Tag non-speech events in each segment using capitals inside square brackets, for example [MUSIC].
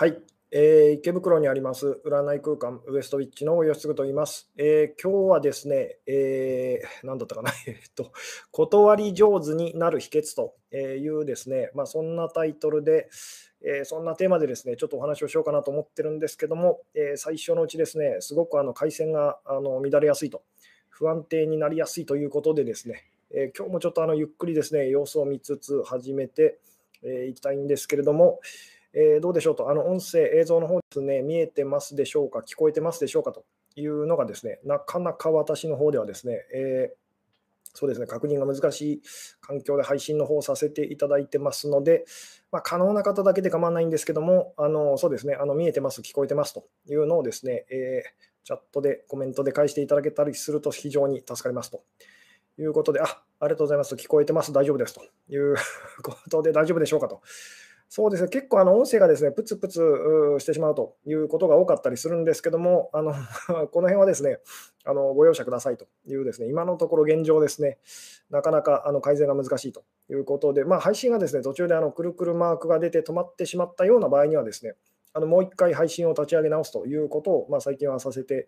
はい、えー、池袋にあります占い空間ウエストウィッチの吉嗣と言います。えー、今日はですね、えー、何だったかな、[LAUGHS] えっと、断り上手になる秘訣というですね、まあ、そんなタイトルで、えー、そんなテーマでですね、ちょっとお話をしようかなと思ってるんですけども、えー、最初のうちですね、すごくあの回線があの乱れやすいと、不安定になりやすいということでですね、えー、今日もちょっとあのゆっくりですね、様子を見つつ始めてい、えー、きたいんですけれども、えー、どうでしょうと、あの音声、映像の方ですね、見えてますでしょうか、聞こえてますでしょうかというのがですね、なかなか私の方ではですね、えー、そうですね、確認が難しい環境で配信の方をさせていただいてますので、まあ、可能な方だけで構わないんですけども、あのそうですね、あの見えてます、聞こえてますというのをですね、えー、チャットでコメントで返していただけたりすると非常に助かりますということで、あありがとうございます、聞こえてます、大丈夫です。ということで大丈夫でしょうかとそうですね、結構あの音声がですね、プツプツしてしまうということが多かったりするんですけども、あの [LAUGHS] この辺はですね、あのご容赦くださいというですね、今のところ現状ですね、なかなかあの改善が難しいということで、まあ、配信がですね、途中であのくるくるマークが出て止まってしまったような場合にはですね、あのもう一回配信を立ち上げ直すということを、まあ、最近はさせて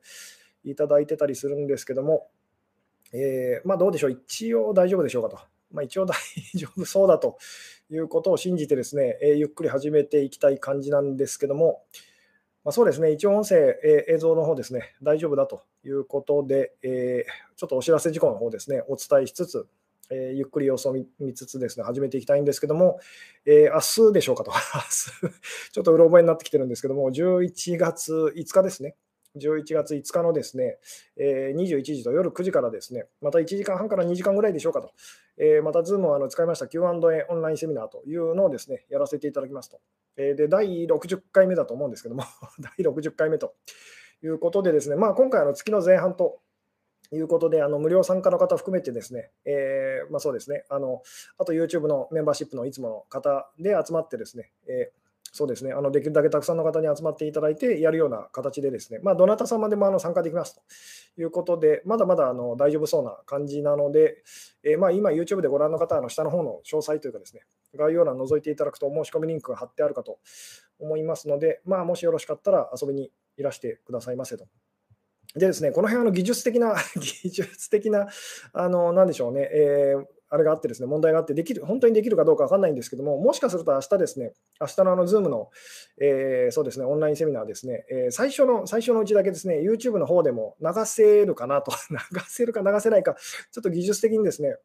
いただいてたりするんですけども、えー、まあ、どうでしょう、一応大丈夫でしょうかと。まあ、一応大丈夫そうだということを信じてですね、えー、ゆっくり始めていきたい感じなんですけども、まあ、そうですね、一応音声、えー、映像の方ですね、大丈夫だということで、えー、ちょっとお知らせ事項の方ですね、お伝えしつつ、えー、ゆっくり様子を見つつですね、始めていきたいんですけども、えー、明日でしょうかと、[LAUGHS] ちょっとうろ覚えになってきてるんですけども、11月5日ですね、11月5日のですね、えー、21時と夜9時からですね、また1時間半から2時間ぐらいでしょうかと、えー、また Zoom をあの使いました Q&A オンラインセミナーというのをですね、やらせていただきますと。えー、で、第60回目だと思うんですけども、第60回目ということでですね、まあ、今回の月の前半ということで、あの無料参加の方含めてですね、えー、まあ、そうですねあの、あと YouTube のメンバーシップのいつもの方で集まってですね、えーそうですね、あのできるだけたくさんの方に集まっていただいてやるような形でですね、まあ、どなた様でもあの参加できますと。いうことで、まだまだあの大丈夫そうな感じなので、えー、まあ今 YouTube でご覧の方は下の方の詳細というかですね、概要欄覗いていただくと申し込みリンクが貼ってあるかと思いますので、まあ、もしよろしかったら遊びにいらしてくださいませと。でですね、この辺あの技術的な、[LAUGHS] 技術的な、あの、なんでしょうね、えーあれがあってですね、問題があって、できる、本当にできるかどうか分かんないんですけども、もしかすると明日ですね、明日のあの Zoom の、えー、そうですね、オンラインセミナーですね、えー、最初の、最初のうちだけですね、YouTube の方でも流せるかなと、[LAUGHS] 流せるか流せないか、ちょっと技術的にですね、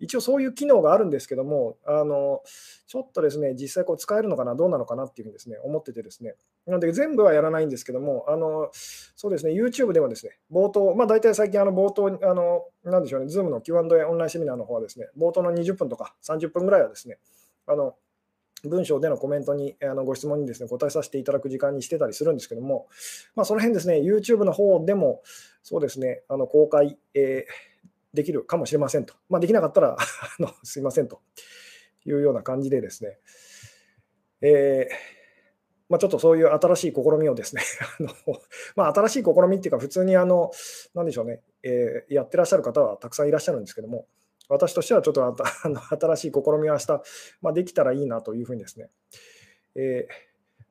一応そういう機能があるんですけども、あのちょっとですね、実際こう使えるのかな、どうなのかなっていうふうにですね、思っててですね、なので全部はやらないんですけども、あのそうですね、YouTube でもですね、冒頭、まあ大体最近あの冒頭、あのなんでしょうね、Zoom の Q&A オンラインセミナーの方はですね、冒頭の20分とか30分ぐらいはですね、あの文章でのコメントに、あのご質問にですね、答えさせていただく時間にしてたりするんですけども、まあ、その辺ですね、YouTube の方でも、そうですね、あの公開、えーできるかもしれませんと。まあ、できなかったら [LAUGHS] あのすいませんと。いうような感じでですね、えーまあ、ちょっとそういう新しい試みをですね [LAUGHS] あの、まあ、新しい試みっていうか、普通にあの、なんでしょうね、えー、やってらっしゃる方はたくさんいらっしゃるんですけども、私としてはちょっと [LAUGHS] あの新しい試みを明日、まあ、できたらいいなというふうにですね、え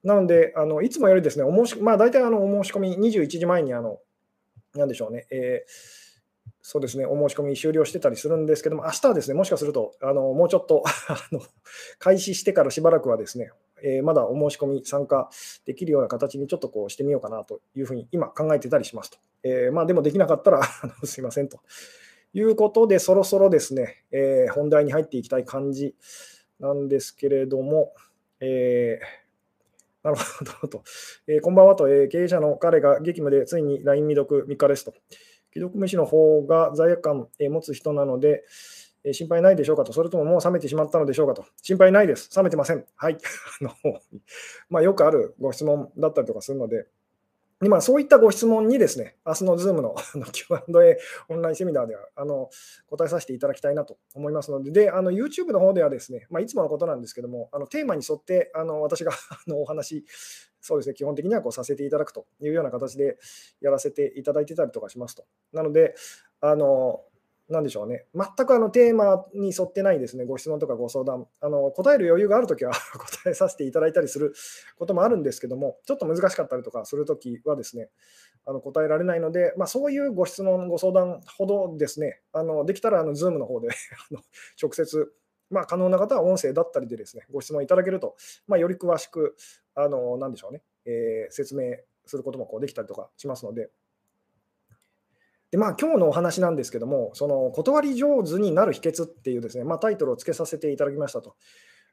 ー、なので、あのいつもよりですね、お申しまあ、大体あのお申し込み21時前にあの、なんでしょうね、えーそうですね、お申し込み終了してたりするんですけども、明日はですね、もしかすると、あのもうちょっと [LAUGHS] あの開始してからしばらくはですね、えー、まだお申し込み参加できるような形にちょっとこうしてみようかなというふうに今考えてたりしますと。えー、まあ、でもできなかったら [LAUGHS] すいませんということで、そろそろですね、えー、本題に入っていきたい感じなんですけれども、えなるほどと、えこんばんはと、え経営者の彼が激務でついに LINE 未読3日ですと。既読無視の方が罪悪感を持つ人なので、心配ないでしょうかと、それとももう冷めてしまったのでしょうかと、心配ないです、冷めてません。はい。[LAUGHS] あのまあ、よくあるご質問だったりとかするので、今、そういったご質問にですね、明日の Zoom の [LAUGHS] Q&A オンラインセミナーではあの答えさせていただきたいなと思いますので、で、あの YouTube の方ではですね、まあ、いつものことなんですけども、あのテーマに沿ってあの私が [LAUGHS] あのお話、そうですね、基本的にはこうさせていただくというような形でやらせていただいてたりとかしますと。なので、あのなんでしょうね、全くあのテーマに沿ってないですね、ご質問とかご相談、あの答える余裕があるときは [LAUGHS] 答えさせていただいたりすることもあるんですけども、ちょっと難しかったりとかするときはですね、あの答えられないので、まあ、そういうご質問、ご相談ほどですね、あのできたらあの Zoom の方で [LAUGHS] あの直接、まあ、可能な方は音声だったりでですね、ご質問いただけると、まあ、より詳しく、あのなんでしょうね、えー、説明することもこうできたりとかしますので、でまあ今日のお話なんですけども、その断り上手になる秘訣っていうですね、まあ、タイトルをつけさせていただきましたと。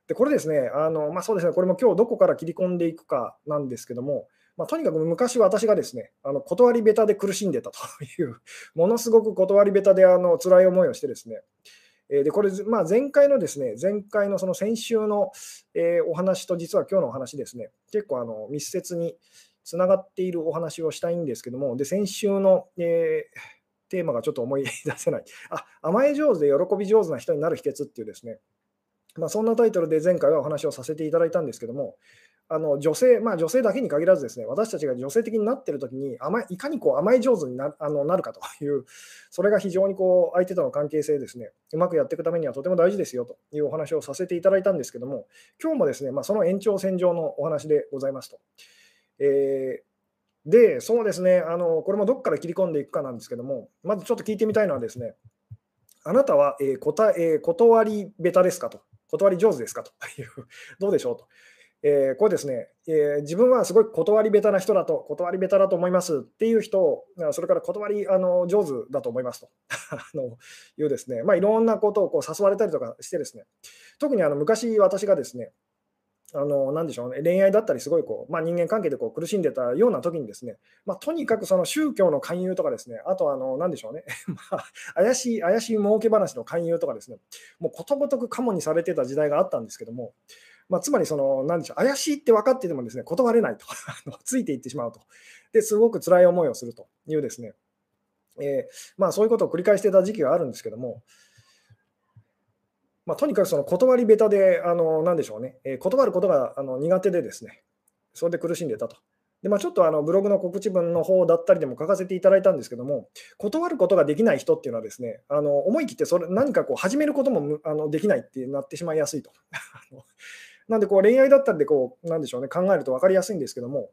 でこれですね、あのまあ、そうですね、これも今日どこから切り込んでいくかなんですけども、まあ、とにかく昔私がですね、あの断り下手で苦しんでたという、ものすごく断り下手であの辛い思いをしてですね、でこれ、まあ、前回のですね、前回のその先週の、え、お話と実は今日のお話ですね、結構あの密接につながっているお話をしたいんですけども、で先週の、えー、テーマがちょっと思い出せない、あ甘え上手で喜び上手な人になる秘訣っていうですね、まあ、そんなタイトルで前回はお話をさせていただいたんですけども、あの女性、まあ、女性だけに限らずですね、私たちが女性的になっているときに甘い、いかにこう甘え上手になあのなるかという、それが非常にこう相手との関係性ですね、うまくやっていくためにはとても大事ですよというお話をさせていただいたんですけども、今日もですね、まあ、その延長線上のお話でございますと。えー、で、そうですねあの、これもどこから切り込んでいくかなんですけども、まずちょっと聞いてみたいのはですね、あなたは、えー答えー、断り下手ですかと、断り上手ですかという、どうでしょうと。えー、これですね、えー、自分はすごい断り下手な人だと、断り下手だと思いますっていう人、それから断りあの上手だと思いますと。[LAUGHS] あのいうですね、まあ、いろんなことをこう誘われたりとかしてですね、特にあの昔私がですね、あのなでしょうね、恋愛だったり、すごいこう、まあ、人間関係でこう苦しんでたような時にですね、まあ、とにかくその宗教の勧誘とかですね、あとあの、なんでしょうね、[LAUGHS] まあ、怪しい、怪しい儲け話の勧誘とかですね、もうことごとくカモにされてた時代があったんですけども、まあ、つまりその、なんでしょう、怪しいって分かっててもですね、断れないと [LAUGHS] ついていってしまうと。ですごく辛い思いをするというですね、えー、まあ、そういうことを繰り返してた時期があるんですけども、まあ、とにかくその断り下手で、あのなんでしょうね、えー、断ることがあの苦手でですね、それで苦しんでたと。でまあ、ちょっとあのブログの告知文の方だったりでも書かせていただいたんですけども、断ることができない人っていうのはですね、あの思い切ってそれ何かこう始めることもあのできないってなってしまいやすいと。[LAUGHS] なんでこう恋愛だったりでこう、なんでしょうね、考えると分かりやすいんですけども、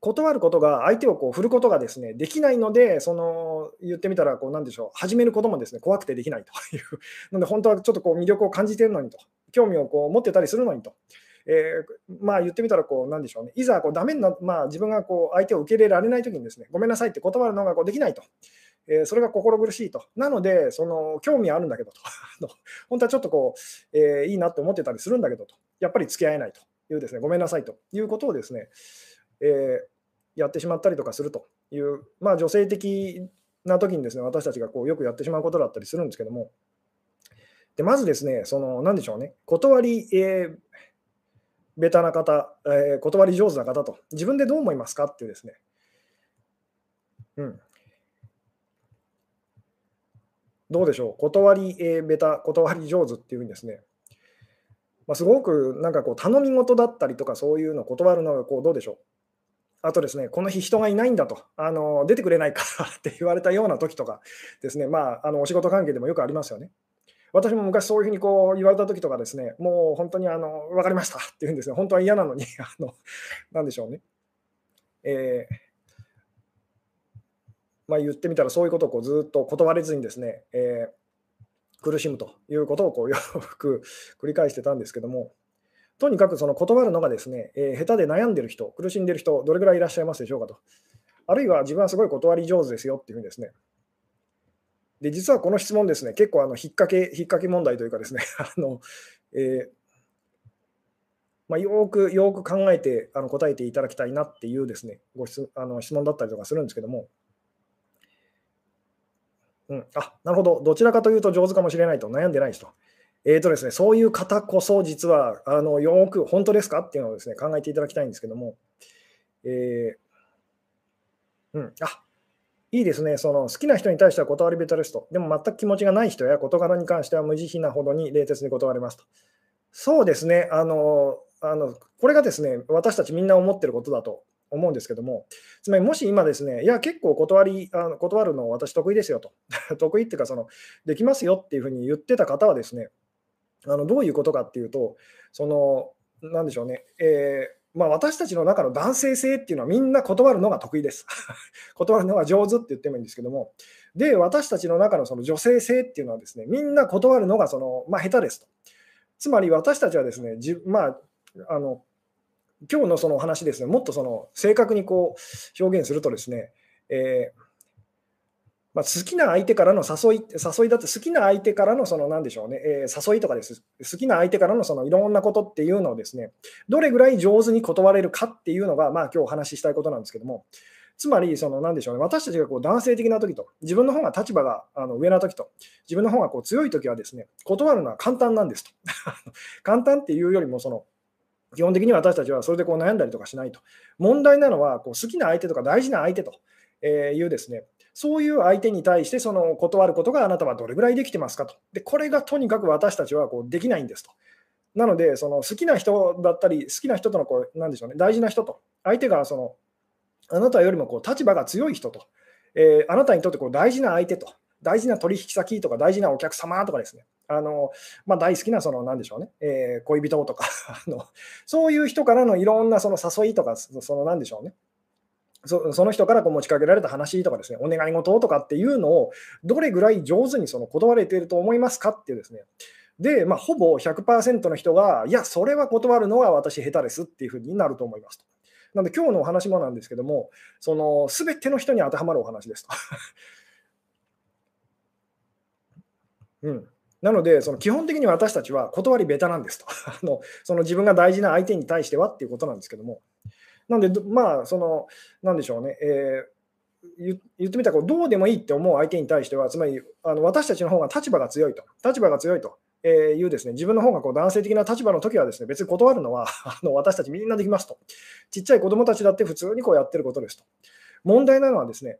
断ることが、相手をこう振ることがですね、できないので、その言ってみたら、こうなんでしょう、始めることもですね、怖くてできないという、なので本当はちょっとこう魅力を感じてるのにと、興味をこう持ってたりするのにと。えー、まあ言ってみたらこう、なんでしょうね、いざこうダメにな、まあ、自分がこう相手を受け入れられないときにですね、ごめんなさいって断るのがこうできないと。えー、それが心苦しいと。なので、その興味あるんだけどと。[LAUGHS] 本当はちょっとこう、えー、いいなって思ってたりするんだけどと。やっぱり付き合えないと。いうですね、ごめんなさいと。いうことをですね、えー、やってしまったりとかすると。いう、まあ女性的な時にですね、私たちがこうよくやってしまうことだったりするんですけども、でまずですね、その、なんでしょうね、断り、えー、ベタな方、えー、断り上手な方と、自分でどう思いますかっていうですね、うん、どうでしょう、断り、えー、ベタ、断り上手っていうんですね。まあ、すごくなんかこう頼み事だったりとかそういうのを断るのがこうどうでしょう？あとですね、この日人がいないんだと、あの出てくれないかって言われたような時とかですね、まあ、あのお仕事関係でもよくありますよね。私も昔そういうふうにこう言われた時とかですね、もう本当にあの分かりましたって言うんですね、本当は嫌なのに、あのなんでしょうね。えーまあ、言ってみたらそういうことをこうずっと断れずにですね、えー、苦しむということをこうよく [LAUGHS] 繰り返してたんですけども、とにかくその断るのがですね、えー、下手で悩んでる人、苦しんでる人、どれぐらいいらっしゃいますでしょうかと。あるいは自分はすごい断り上手ですよっていうふうにですね。で、実はこの質問ですね、結構あの引っ掛け、引っ掛け問題というかですね、[LAUGHS] あのえーまあ、よくよく考えてあの答えていただきたいなっていうですね、ご質あの質問だったりとかするんですけども、うん、あなるほど、どちらかというと上手かもしれないと。悩んでない人。えーとですね、そういう方こそ実はあのよく本当ですかっていうのをです、ね、考えていただきたいんですけども、えー、うん、あいいですね。その好きな人に対しては断りベタリスト、でも全く気持ちがない人や事柄に関しては無慈悲なほどに冷徹に断りますと。そうですね。あのあの、これがですね私たちみんな思ってることだと。思うんですけども、つまりもし今ですね、いや、結構断りあの断るの私得意ですよと、[LAUGHS] 得意っていうかその、できますよっていうふうに言ってた方はですね、あのどういうことかっていうと、その、なんでしょうね、えーまあ、私たちの中の男性性っていうのはみんな断るのが得意です。[LAUGHS] 断るのが上手って言ってもいいんですけども、で、私たちの中のその女性性っていうのはですね、みんな断るのがその、まあ、下手ですと。つまり私たちはですね、じまあ、あの今日のその話ですね、もっとその正確にこう表現するとですね、えーまあ、好きな相手からの誘い、誘いだって好きな相手からのその何でしょうね、えー、誘いとかです。好きな相手からのそのいろんなことっていうのをですね、どれぐらい上手に断れるかっていうのが、まあ今日お話ししたいことなんですけども、つまり、その何でしょうね、私たちがこう男性的な時と、自分の方が立場があの上な時と、自分の方がこう強い時はですね、断るのは簡単なんですと。[LAUGHS] 簡単っていうよりも、その、基本的に私たちはそれでこう悩んだりとかしないと。問題なのはこう好きな相手とか大事な相手というですね、そういう相手に対してその断ることがあなたはどれぐらいできてますかと。で、これがとにかく私たちはこうできないんですと。なので、その好きな人だったり、好きな人とのこう、なんでしょうね、大事な人と、相手がそのあなたよりもこう立場が強い人と、え、あなたにとってこう大事な相手と、大事な取引先とか大事なお客様とかですね、あのまあ、大好きなその何でしょうね、えー、恋人とか [LAUGHS] あの、そういう人からのいろんなその誘いとか、その何でしょうね、そその人からこう持ちかけられた話とかですね、お願い事とかっていうのを、どれぐらい上手にその断れていると思いますかっていうですね、で、まあ、ほぼ100%の人が、いや、それは断るのは私下手ですっていうふうになると思いますと。なので、今日のお話もなんですけども、その全ての人に当てはまるお話ですと。[LAUGHS] うん、なので、その基本的に私たちは断り下手なんですと [LAUGHS] あの。その自分が大事な相手に対してはっていうことなんですけども。なんで、まあ、その、なんでしょうね、えー、言ってみたらどうでもいいって思う相手に対しては、つまりあの私たちの方が立場が強いと、立場が強いとえーいうですね自分の方がこう男性的な立場の時はですね別に断るのは [LAUGHS] あの私たちみんなできますと、ちっちゃい子供たちだって普通にこうやってることですと。問題なのはですね、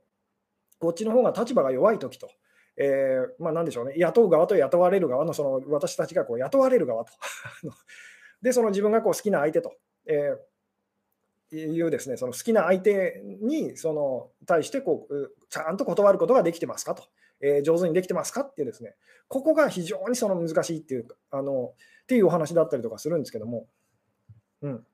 こっちの方が立場が弱い時と、えー、まあ、なんでしょうね、雇う側と雇われる側のその私たちがこう雇われる側と。[LAUGHS] で、その自分がこう好きな相手と。えーいうですね、その好きな相手にその対してこうちゃんと断ることができてますかと、えー、上手にできてますかっていうですね、ここが非常にその難しいっていうあのっていうお話だったりとかするんですけども、うん。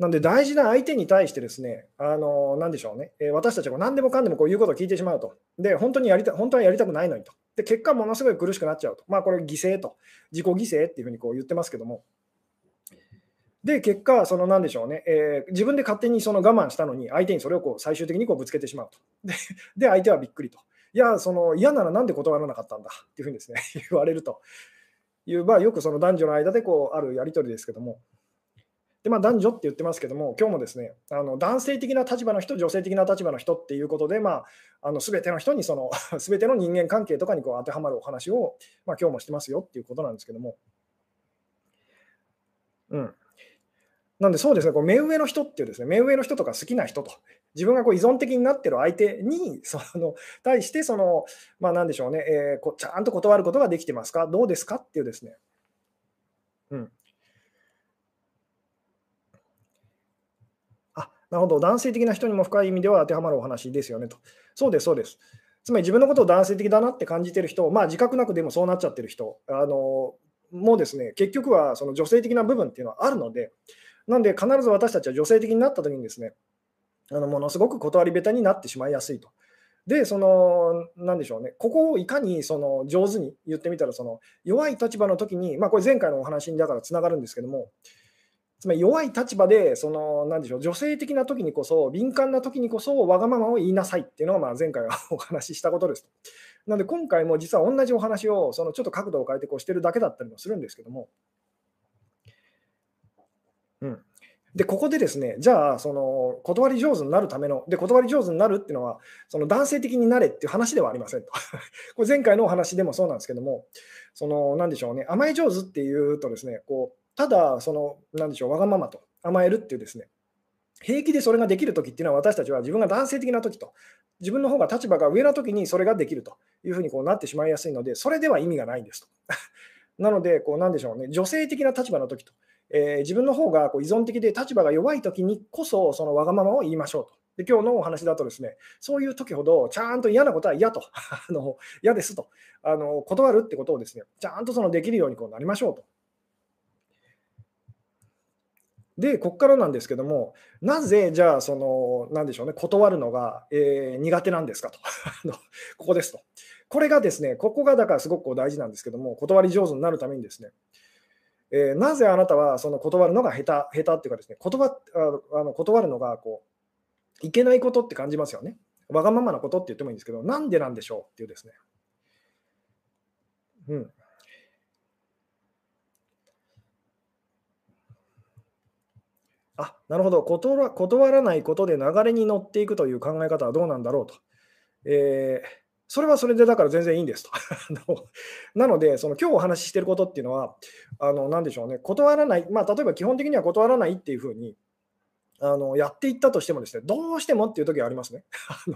なんで大事な相手に対してですね、あのなんでしょうね、えー、私たちは何でもかんでもこういうことを聞いてしまうと。で、本当にやりた本当はやりたくないのにと。で、結果ものすごい苦しくなっちゃうと。まあこれ犠牲と、自己犠牲っていうふうにこう言ってますけども、で、結果、そのなんでしょうね、えー、自分で勝手にその我慢したのに、相手にそれをこう最終的にこうぶつけてしまうと。で、で相手はびっくりと。いや、その嫌ならなんで断らなかったんだ？っていうふうにですね [LAUGHS] 言われるという、まあ、よくその男女の間でこうあるやり取りですけども。でまあ、男女って言ってますけども、今日もですねあの男性的な立場の人、女性的な立場の人っていうことで、まあ、あの全ての人にその、[LAUGHS] 全ての人間関係とかにこう当てはまるお話を、まあ、今日もしてますよっていうことなんですけども。うん、なんでそうですね、こう目上の人っていうですね、目上の人とか好きな人と、自分がこう依存的になってる相手に、その対して、その、まあなんでしょうね、えー、こちゃんと断ることができてますかどうですかっていうですね。うん。あ、なるほど、男性的な人にも深い意味では当てはまるお話ですよねと。そうです、そうです。つまり自分のことを男性的だなって感じてる人、まあ自覚なくでもそうなっちゃってる人、あのもうですね、結局はその女性的な部分っていうのはあるので、なんで必ず私たちは女性的になった時にですね、あのものすごく断り下手になってしまいやすいと。で、その、なんでしょうね、ここをいかにその上手に言ってみたら、その弱い立場の時に、まあ、これ前回のお話にだからつながるんですけども、つまり弱い立場で、その、なんでしょう、女性的な時にこそ、敏感な時にこそ、わがままを言いなさいっていうのが、まあ、前回はお話ししたことです。なので、今回も実は同じお話を、そのちょっと角度を変えてこうしてるだけだったりもするんですけども、うん。で、ここでですね、じゃあ、その断り上手になるための、で、断り上手になるっていうのは、その男性的になれっていう話ではありませんと。[LAUGHS] これ前回のお話でもそうなんですけども、その、なんでしょうね、甘え上手っていうとですね、こう、ただ、その、なんでしょう、わがままと甘えるっていうですね、平気でそれができるときっていうのは、私たちは自分が男性的なときと、自分の方が立場が上なときにそれができるというふうにこうなってしまいやすいので、それでは意味がないんですと。[LAUGHS] なので、こうなんでしょうね、女性的な立場のときとえー、自分の方がこう依存的で立場が弱い時にこそ、そのわがままを言いましょうと。で今日のお話だとですね、そういう時ほど、ちゃんと嫌なことは嫌と、[LAUGHS] あの嫌ですとあの、断るってことをですね、ちゃんとそのできるようにこうなりましょうと。で、ここからなんですけども、なぜじゃあ、その、なんでしょうね、断るのが、えー、苦手なんですかと [LAUGHS] ここですと。これがですね、ここがだからすごく大事なんですけども、断り上手になるためにですね、えー、なぜあなたはその断るのが下手、下手っていうかですね、断あの断るのがこういけないことって感じますよね。わがままなことって言ってもいいんですけど、なんでなんでしょうっていうですね。うん。あなるほど断、断らないことで流れに乗っていくという考え方はどうなんだろうと。えー、それはそれでだから全然いいんですと。[LAUGHS] なので、その今日お話ししていることっていうのは、あの何でしょうね、断らない、まあ、例えば基本的には断らないっていうふうにあのやっていったとしてもですね、どうしてもっていう時がありますね。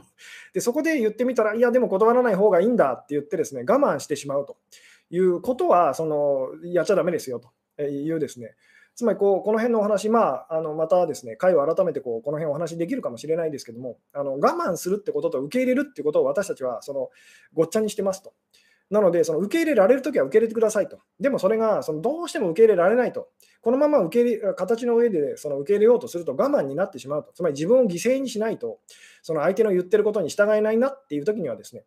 [LAUGHS] でそこで言ってみたら、いや、でも断らない方がいいんだって言ってですね、我慢してしまうということは、そのやっちゃだめですよというですね、つまりこうこの辺のお話、まあ、あのまたですね、回を改めてこうこの辺お話できるかもしれないですけども、あの我慢するってことと受け入れるってことを私たちはそのごっちゃにしてますと。なので、その受け入れられるときは受け入れてくださいと。でもそれがそのどうしても受け入れられないと。このまま受け入れ形の上でその受け入れようとすると我慢になってしまうと。つまり自分を犠牲にしないと、その相手の言ってることに従えないなっていうときにはですね、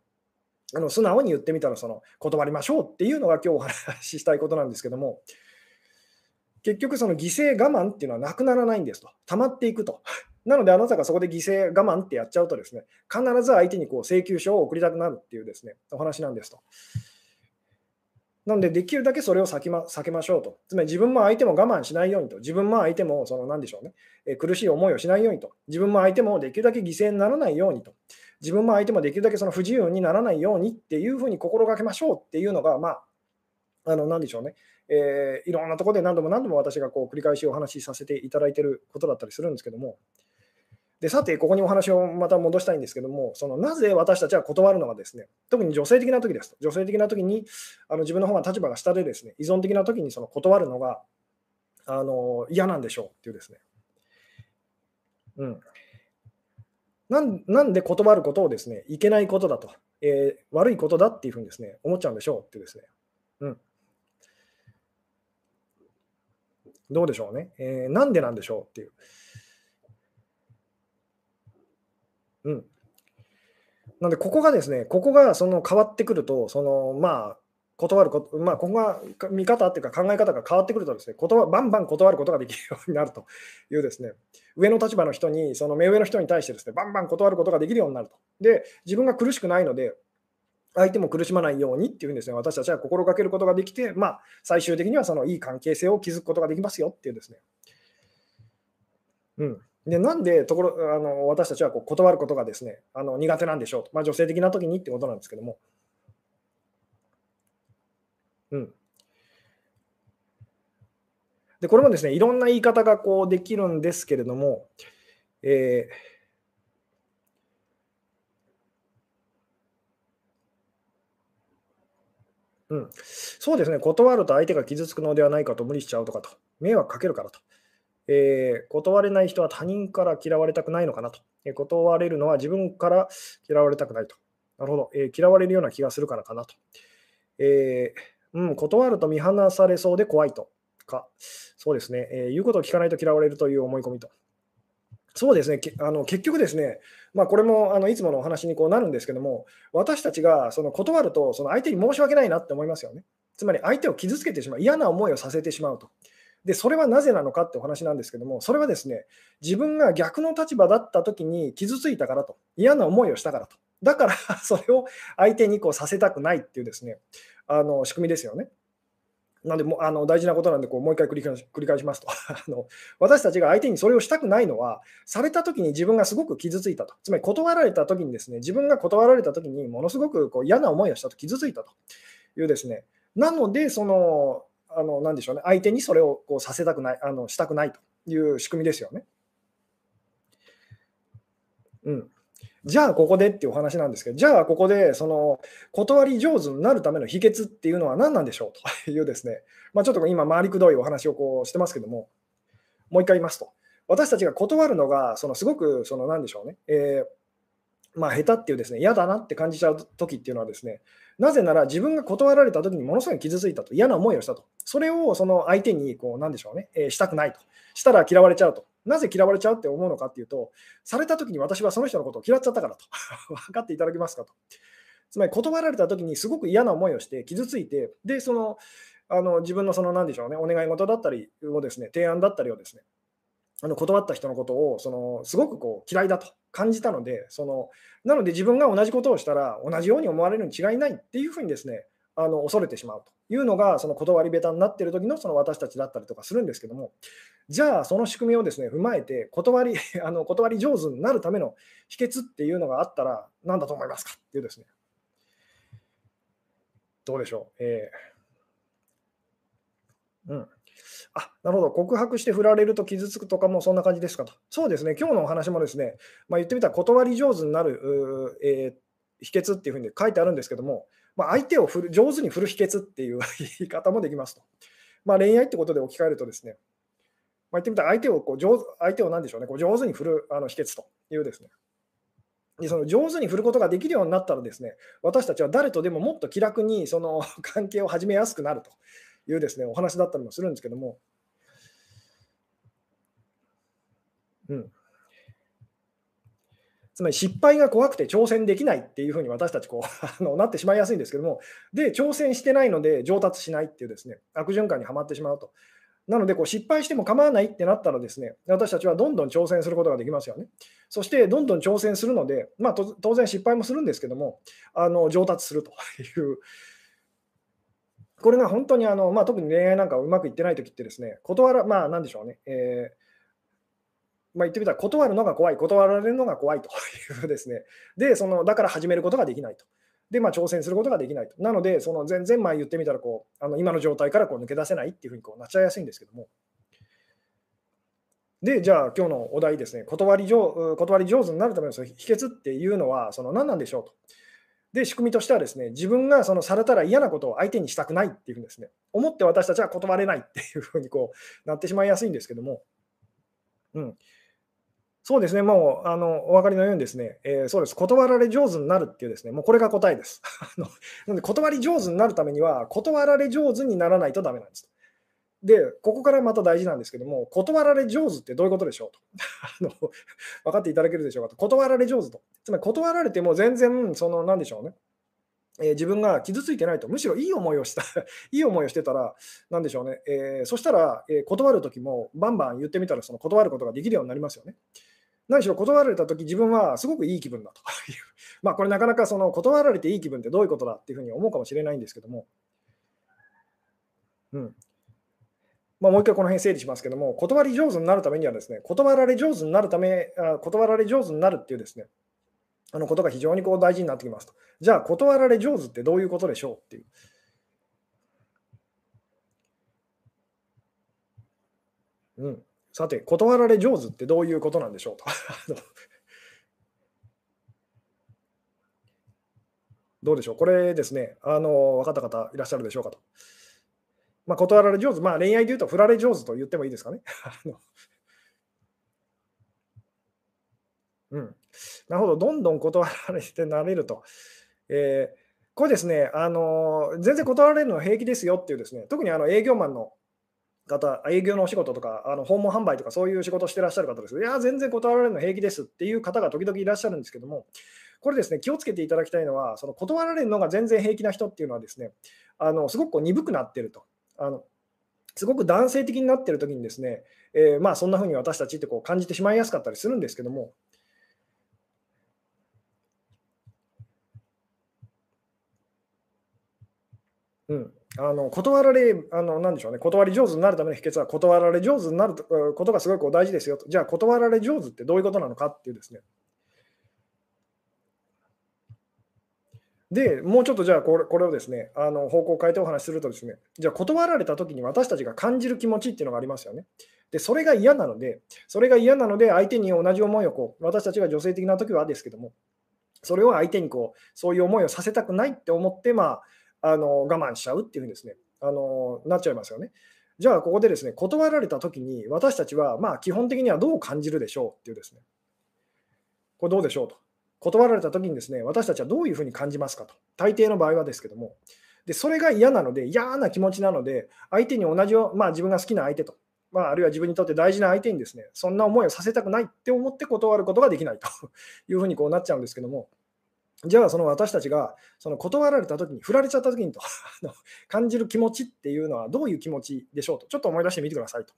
あの素直に言ってみたらその断りましょうっていうのが今日お話ししたいことなんですけども、結局その犠牲我慢っていうのはなくならないんですと。溜まっていくと。[LAUGHS] なのであなたがそこで犠牲我慢ってやっちゃうとですね、必ず相手にこう請求書を送りたくなるっていうですね、お話なんですと。なので、できるだけそれを避けま避けましょうと。つまり自分も相手も我慢しないようにと。自分も相手も、その何でしょうね、え苦しい思いをしないようにと。自分も相手もできるだけ犠牲にならないようにと。自分も相手もできるだけその不自由にならないようにっていうふうに心がけましょうっていうのが、まあ、あの何でしょうね、えー、いろんなところで何度も何度も私がこう繰り返しお話しさせていただいていることだったりするんですけども、でさて、ここにお話をまた戻したいんですけども、そのなぜ私たちは断るのがですね、特に女性的な時です、女性的な時にあの自分の方が立場が下でですね、依存的な時にその断るのがあの嫌なんでしょうっていうですね。うん。なんなんで断ることをですね、いけないことだと、えー、悪いことだっていうふうにですね、思っちゃうんでしょうっていうですね。うん。どうでしょうね。えー、なんでなんでしょうっていう。うん。なんで、ここがですね、ここがその変わってくると、そのまあ、断ること、まあ、ここが見方っていうか考え方が変わってくるとですね、断バンバン断ることができるようになるというですね、上の立場の人に、その目上の人に対してですね、バンバン断ることができるようになると。で、自分が苦しくないので、相手も苦しまないようにっていうふうにですね、私たちは心がけることができて、まあ、最終的にはそのいい関係性を築くことができますよっていうですね。うん。で、なんでところあの私たちはこう断ることがですね、あの苦手なんでしょうと。まあ、女性的な時にってことなんですけども。うん。で、これもですね、いろんな言い方がこうできるんですけれども、えーうん、そうですね、断ると相手が傷つくのではないかと無理しちゃうとかと、迷惑かけるからと、えー、断れない人は他人から嫌われたくないのかなと、えー、断れるのは自分から嫌われたくないと、なるほど、えー、嫌われるような気がするからかなと、えうん、断ると見放されそうで怖いと。か、そうですね、え言うことを聞かないと嫌われるという思い込みと。そうですね、あの結局ですね、まあ、これもあのいつものお話にこうなるんですけども、私たちがその断ると、その相手に申し訳ないなって思いますよね。つまり相手を傷つけてしまう、嫌な思いをさせてしまうと。で、それはなぜなのかってお話なんですけども、それはですね、自分が逆の立場だった時に傷ついたからと、嫌な思いをしたからと。だから、それを相手にこうさせたくないっていうですね、あの仕組みですよね。なんでもあの大事なことなんでこうもう一回繰り返し繰り返しますと。[LAUGHS] あの私たちが相手にそれをしたくないのはされた時に自分がすごく傷ついたと。つまり断られた時にですね自分が断られた時にものすごくこう嫌な思いをしたと。傷ついたと。いうですね。なのでそのあのなでしょうね。相手にそれをこうさせたくないあのしたくないという仕組みですよね。うん。じゃあここでっていうお話なんですけど、じゃあここでその断り上手になるための秘訣っていうのは何なんでしょうと。[LAUGHS] いうですね、まあ、ちょっと今、回りくどいお話をこうしてますけども、もう一回言いますと、私たちが断るのが、そのすごくその何でしょうね、えーまあ、下手っていうですね、嫌だなって感じちゃう時っていうのはですね、なぜなら自分が断られた時にものすごい傷ついたと、嫌な思いをしたと、それをその相手にこう、なんでしょうね、えー、したくないと、したら嫌われちゃうと。なぜ嫌われちゃうって思うのかっていうと、された時に私はその人のことを嫌っちゃったからと。[LAUGHS] 分かっていただけますかと。つまり断られた時にすごく嫌な思いをして傷ついて、で、その、あの自分のその何でしょうね、お願い事だったりをですね、提案だったりをですね、あの断った人のことをそのすごくこう嫌いだと感じたのでその、なので自分が同じことをしたら同じように思われるに違いないっていうふうにですねあの恐れてしまうというのがその断り下手になっている時のその私たちだったりとかするんですけどもじゃあその仕組みをですね踏まえて断り [LAUGHS] あの断り上手になるための秘訣っていうのがあったら何だと思いますかっていうですね。どうでしょう、えー、うん。あなるほど、告白して振られると傷つくとかもそんな感じですかと。そうですね、今日のお話もですね、まあ、言ってみたら断り上手になる、えー、秘訣っていうふうに書いてあるんですけども、まあ、相手を振る上手に振る秘訣っていう [LAUGHS] 言い方もできますと。まあ、恋愛ってことで置き換えるとですね、まあ、言ってみたら相手をこう上手、相手を何でしょうね、こう上手に振るあの秘訣というですね。でその上手に振ることができるようになったらですね、私たちは誰とでももっと気楽にその [LAUGHS] 関係を始めやすくなるというですね、お話だったりもするんですけども、うん。つまり失敗が怖くて挑戦できないっていうふうに私たちこう [LAUGHS] あのなってしまいやすいんですけども、で、挑戦してないので上達しないっていうですね、悪循環にはまってしまうと。なので失敗しても構わないってなったらですね、私たちはどんどん挑戦することができますよね。そしてどんどん挑戦するので、まあ、当然失敗もするんですけども、あの上達するというこれが本当にあの、まあ、特に恋愛なんかうまくいってないときってですね、断ら、まあ、なんでしょうね、えー、まあ、言ってみたら、断るのが怖い、断られるのが怖いというですね、で、そのだから始めることができないと。で、まあ、挑戦することができないと。なので、その全然まあ言ってみたらこう、あの今の状態からこう抜け出せないっていうふうにこうなっちゃいやすいんですけども。で、じゃあ今日のお題ですね、断り上断り上手になるためのその秘訣っていうのはその何なんでしょうと。で、仕組みとしてはですね、自分がそのされたら嫌なことを相手にしたくないっていうふうにですね、思って私たちは断れないっていうふうにこうなってしまいやすいんですけども、うん。そうですね、もうあのお分かりのようにですね、えー、そうです、断られ上手になるっていうですね、もうこれが答えです。[LAUGHS] なので、断り上手になるためには、断られ上手にならないとダメなんです。で、ここからまた大事なんですけども、断られ上手ってどういうことでしょうと。[LAUGHS] あの分かっていただけるでしょうかと。断られ上手と。つまり断られても全然、その、なんでしょうね。えー、自分が傷ついてないと、むしろいい思いをした、[LAUGHS] いい思いをしてたら、なんでしょうね。えー、そしたら、えー、断るときも、バンバン言ってみたら、その断ることができるようになりますよね。何しろ断られたとき、自分はすごくいい気分だという。[LAUGHS] まあ、これなかなかその断られていい気分ってどういうことだっていうふうに思うかもしれないんですけども、うん。まあ、もう一回この辺整理しますけども、断り上手になるためにはですね、断られ上手になるため、断られ上手になるっていうですね、あのことが非常にこう大事になってきますと。じゃあ、断られ上手ってどういうことでしょうっていう。うん、さて、断られ上手ってどういうことなんでしょうと。どうでしょう？これですね、あの分かった方いらっしゃるでしょうかと。まあ、断られ上手、まあ、恋愛で言うと振られ上手と言ってもいいですかね。うん、なるほど、どんどん断られてなれると。えー、これですね、あの全然断られるのは平気ですよっていうですね、特にあの営業マンの方、営業のお仕事とか、あの訪問販売とかそういう仕事してらっしゃる方です。いや、全然断られるの平気ですっていう方が時々いらっしゃるんですけども、これですね、気をつけていただきたいのは、その断られるのが全然平気な人っていうのはですね、あのすごくこう鈍くなってると。あのすごく男性的になってる時にですね、えー、まあそんな風に私たちってこう感じてしまいやすかったりするんですけども、うん、あの断られ、あのなんでしょうね、断り上手になるための秘訣は、断られ上手になることがすごいこう大事ですよと。じゃあ、断られ上手ってどういうことなのかっていうですね、で、もうちょっとじゃあこれこれをですね、あの方向を変えてお話しするとですね、じゃあ断られた時に私たちが感じる気持ちっていうのがありますよね。で、それが嫌なので、それが嫌なので相手に同じ思いをこう、私たちが女性的な時はですけども、それを相手にこうそういう思いをさせたくないって思って、まあ、あの我慢しちゃうっていうふうにですねあのなっちゃいますよね。じゃあ、ここでですね断られたときに、私たちはまあ基本的にはどう感じるでしょうっていうですね、これどうでしょうと。断られたときにですね、私たちはどういうふうに感じますかと。大抵の場合はですけども、でそれが嫌なので、嫌な気持ちなので、相手に同じよ、まあ、自分が好きな相手と、まあ、あるいは自分にとって大事な相手にですね、そんな思いをさせたくないって思って断ることができないというふうにこうなっちゃうんですけども、じゃあ、その私たちがその断られたときに、振られちゃったときにと [LAUGHS] 感じる気持ちっていうのはどういう気持ちでしょうと、ちょっと思い出してみてくださいと。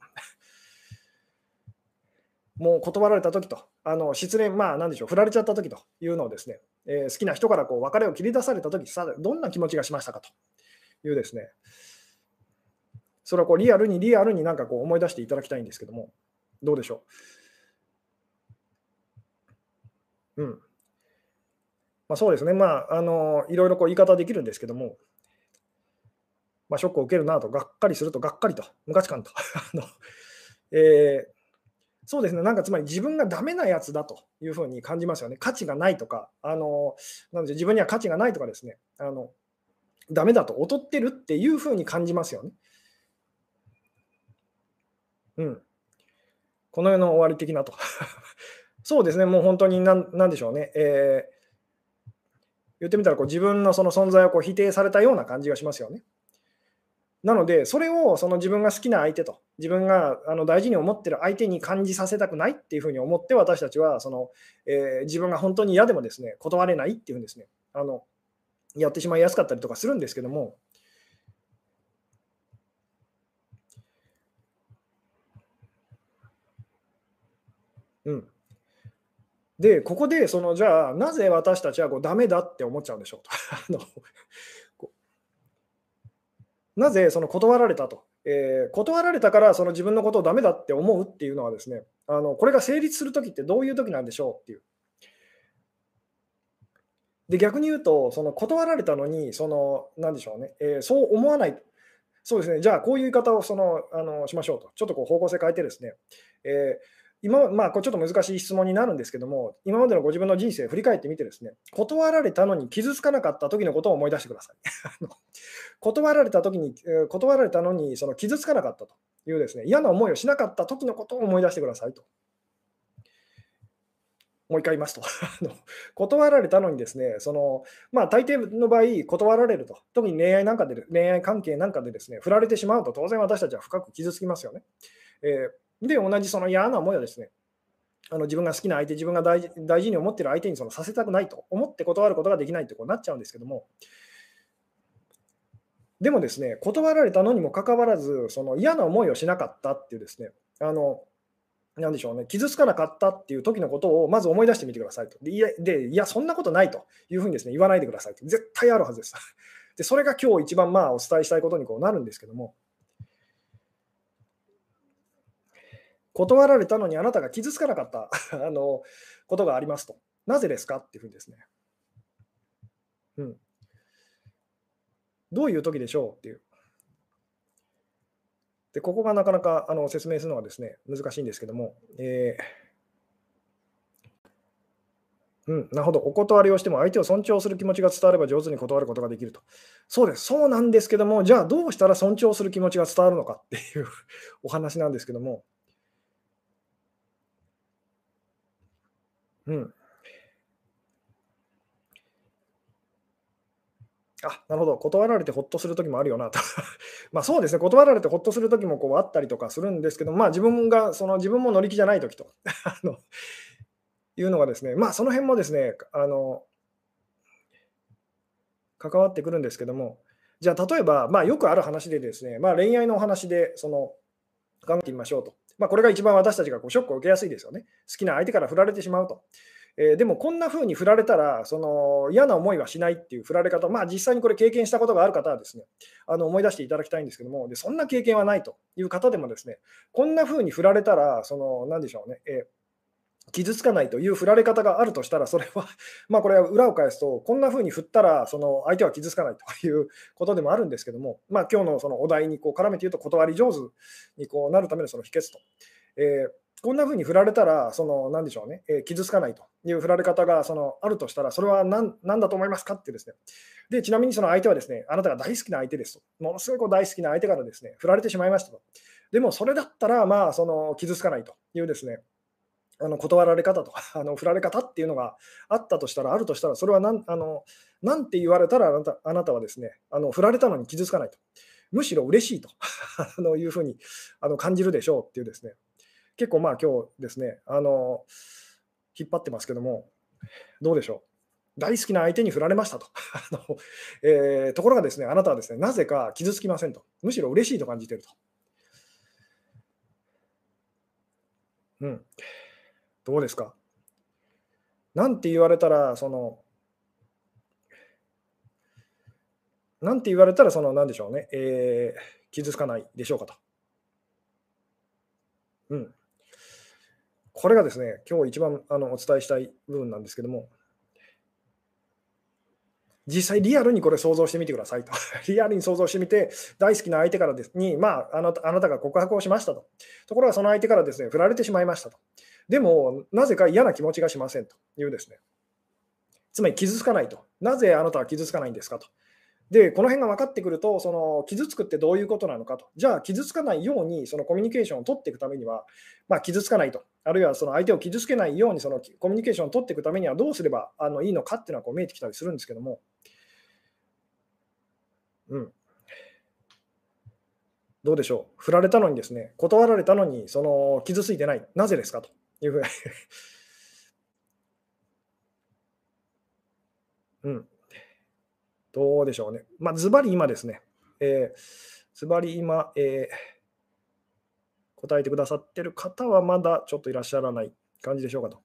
もう断られたときと、あの失恋、まあなんでしょう、振られちゃったときというのをですね、えー、好きな人からこう別れを切り出されたとき、さどんな気持ちがしましたかというですね、それをこうリアルにリアルになんかこう思い出していただきたいんですけども、どうでしょう？うん。まあ、そうですね、まあ、あのいろいろこう言い方できるんですけども、まあ、ショックを受けるなと、がっかりすると、がっかりと、無価値観と [LAUGHS] あの、えー、そうですね、なんかつまり自分がダメなやつだというふうに感じますよね。価値がないとか、あのなんで自分には価値がないとかですね、あのダメだと、劣ってるっていうふうに感じますよね。うん。この世の終わり的なと。[LAUGHS] そうですね、もう本当になんなんでしょうね。えー言ってみたらこう自分のその存在をこう否定されたような感じがしますよね。なので、それをその自分が好きな相手と、自分があの大事に思ってる相手に感じさせたくないっていうふうに思って、私たちはその、えー、自分が本当に嫌でもですね、断れないっていうふうにですね、あのやってしまいやすかったりとかするんですけども、うん。で、ここで、そのじゃあ、なぜ私たちはこうダメだって思っちゃうんでしょうと。[LAUGHS] なぜその断られたと、えー、断られたからその自分のことをダメだって思うっていうのはですね、あのこれが成立するときってどういうときなんでしょうっていう。で逆に言うと、その断られたのに、そのなんでしょうね、えー、そう思わない、そうですね、じゃあこういう言い方をそのあのしましょうと、ちょっとこう方向性変えてですね、えー今、まあ、これちょっと難しい質問になるんですけども、今までのご自分の人生を振り返ってみてですね、断られたのに傷つかなかった時のことを思い出してください。[LAUGHS] 断られた時に、断られたのにその傷つかなかったというですね、嫌な思いをしなかった時のことを思い出してくださいと。もう一回言いますと [LAUGHS] 断られたのにですね、そのまあ、大抵の場合、断られると、特に恋愛なんかで、恋愛関係なんかでですね、振られてしまうと、当然私たちは深く傷つきますよね。えーで、同じその嫌な思いをですね、あの自分が好きな相手、自分が大事に思ってる相手にそのさせたくないと思って断ることができないとこうなっちゃうんですけども、でもですね、断られたのにもかかわらず、その嫌な思いをしなかったっていうですね、あの、なんでしょうね、傷つかなかったっていう時のことをまず思い出してみてくださいと。で、いや、でいやそんなことないというふうにですね、言わないでくださいと。絶対あるはずです。で、それが今日一番まあお伝えしたいことにこうなるんですけども、断られたのにあなたが傷つかなかった [LAUGHS] あのことがありますと。なぜですかっていうふうにですね。うん。どういう時でしょうっていう。で、ここがなかなかあの説明するのはですね、難しいんですけども、えー、うん、なるほど。お断りをしても相手を尊重する気持ちが伝われば上手に断ることができると。そうです。そうなんですけども、じゃあどうしたら尊重する気持ちが伝わるのかっていう [LAUGHS] お話なんですけども、うん。あ、なるほど。断られてほっとするときもあるよなと。[LAUGHS] まあそうですね。断られてほっとするときもこうあったりとかするんですけど、まあ自分が、その自分も乗り気じゃないときと [LAUGHS] あのいうのがですね、まあその辺もですね、あの、関わってくるんですけども、じゃあ例えば、まあよくある話でですね、まあ恋愛のお話で、その、考えてみましょうと。まあ、これが一番私たちがこうショックを受けやすいですよね。好きな相手から振られてしまうと。えー、でもこんな風に振られたらその嫌な思いはしないっていう振られ方、まあ、実際にこれ経験したことがある方はですねあの思い出していただきたいんですけどもでそんな経験はないという方でもですねこんな風に振られたらその何でしょうね、えー傷つかないという振られ方があるとしたら、それは、[LAUGHS] まあこれは裏を返すと、こんな風に振ったら、その相手は傷つかないということでもあるんですけども、まあ今日のそのお題にこう絡めて言うと、断り上手にこうなるためのその秘訣と。えーこんな風に振られたら、その、なんでしょうね、えー傷つかないという振られ方がそのあるとしたら、それは何何だと思いますかってですね。で、ちなみにその相手はですね、あなたが大好きな相手ですと。ものすごいこう大好きな相手からですね、振られてしまいましたと。でも、それだったら、まあ、その、傷つかないというですね、あの断られ方とか、[LAUGHS] あの振られ方っていうのがあったとしたら、あるとしたら、それはなんあのなんて言われたらあなたあなたはですね、あの振られたのに傷つかないと。むしろ嬉しいと [LAUGHS] あのいうふうにあの感じるでしょうっていうですね、結構まあ今日ですね、あの引っ張ってますけども、どうでしょう。大好きな相手に振られましたと。[LAUGHS] あのえーところがですね、あなたはですね、なぜか傷つきませんと。むしろ嬉しいと感じてると。うん。どうですか？なんて言われたら、その、なんて言われたら、その、なんでしょうね、えー傷つかないでしょうかと。うん。これがですね、今日一番あのお伝えしたい部分なんですけども、実際リアルにこれ想像してみてくださいと。[LAUGHS] リアルに想像してみて、大好きな相手からですに、まあ、あなたあなたが告白をしましたと。ところがその相手からですね、振られてしまいましたと。でも、なぜか嫌な気持ちがしませんというですね。つまり傷つかないと。なぜあなたは傷つかないんですかと。で、この辺が分かってくると、その傷つくってどういうことなのかと。じゃあ、傷つかないようにそのコミュニケーションを取っていくためには、まあ、傷つかないと。あるいはその相手を傷つけないようにそのコミュニケーションを取っていくためにはどうすればあのいいのかっていうのはこう見えてきたりするんですけども、うん。どうでしょう。振られたのにですね、断られたのにその傷ついてない。なぜですかというふうに。[LAUGHS] うん。どうでしょうね。まあ、ズバリ今ですね、えーズバリ今、えー答えてくださってる方はまだちょっといらっしゃらない感じでしょうかと。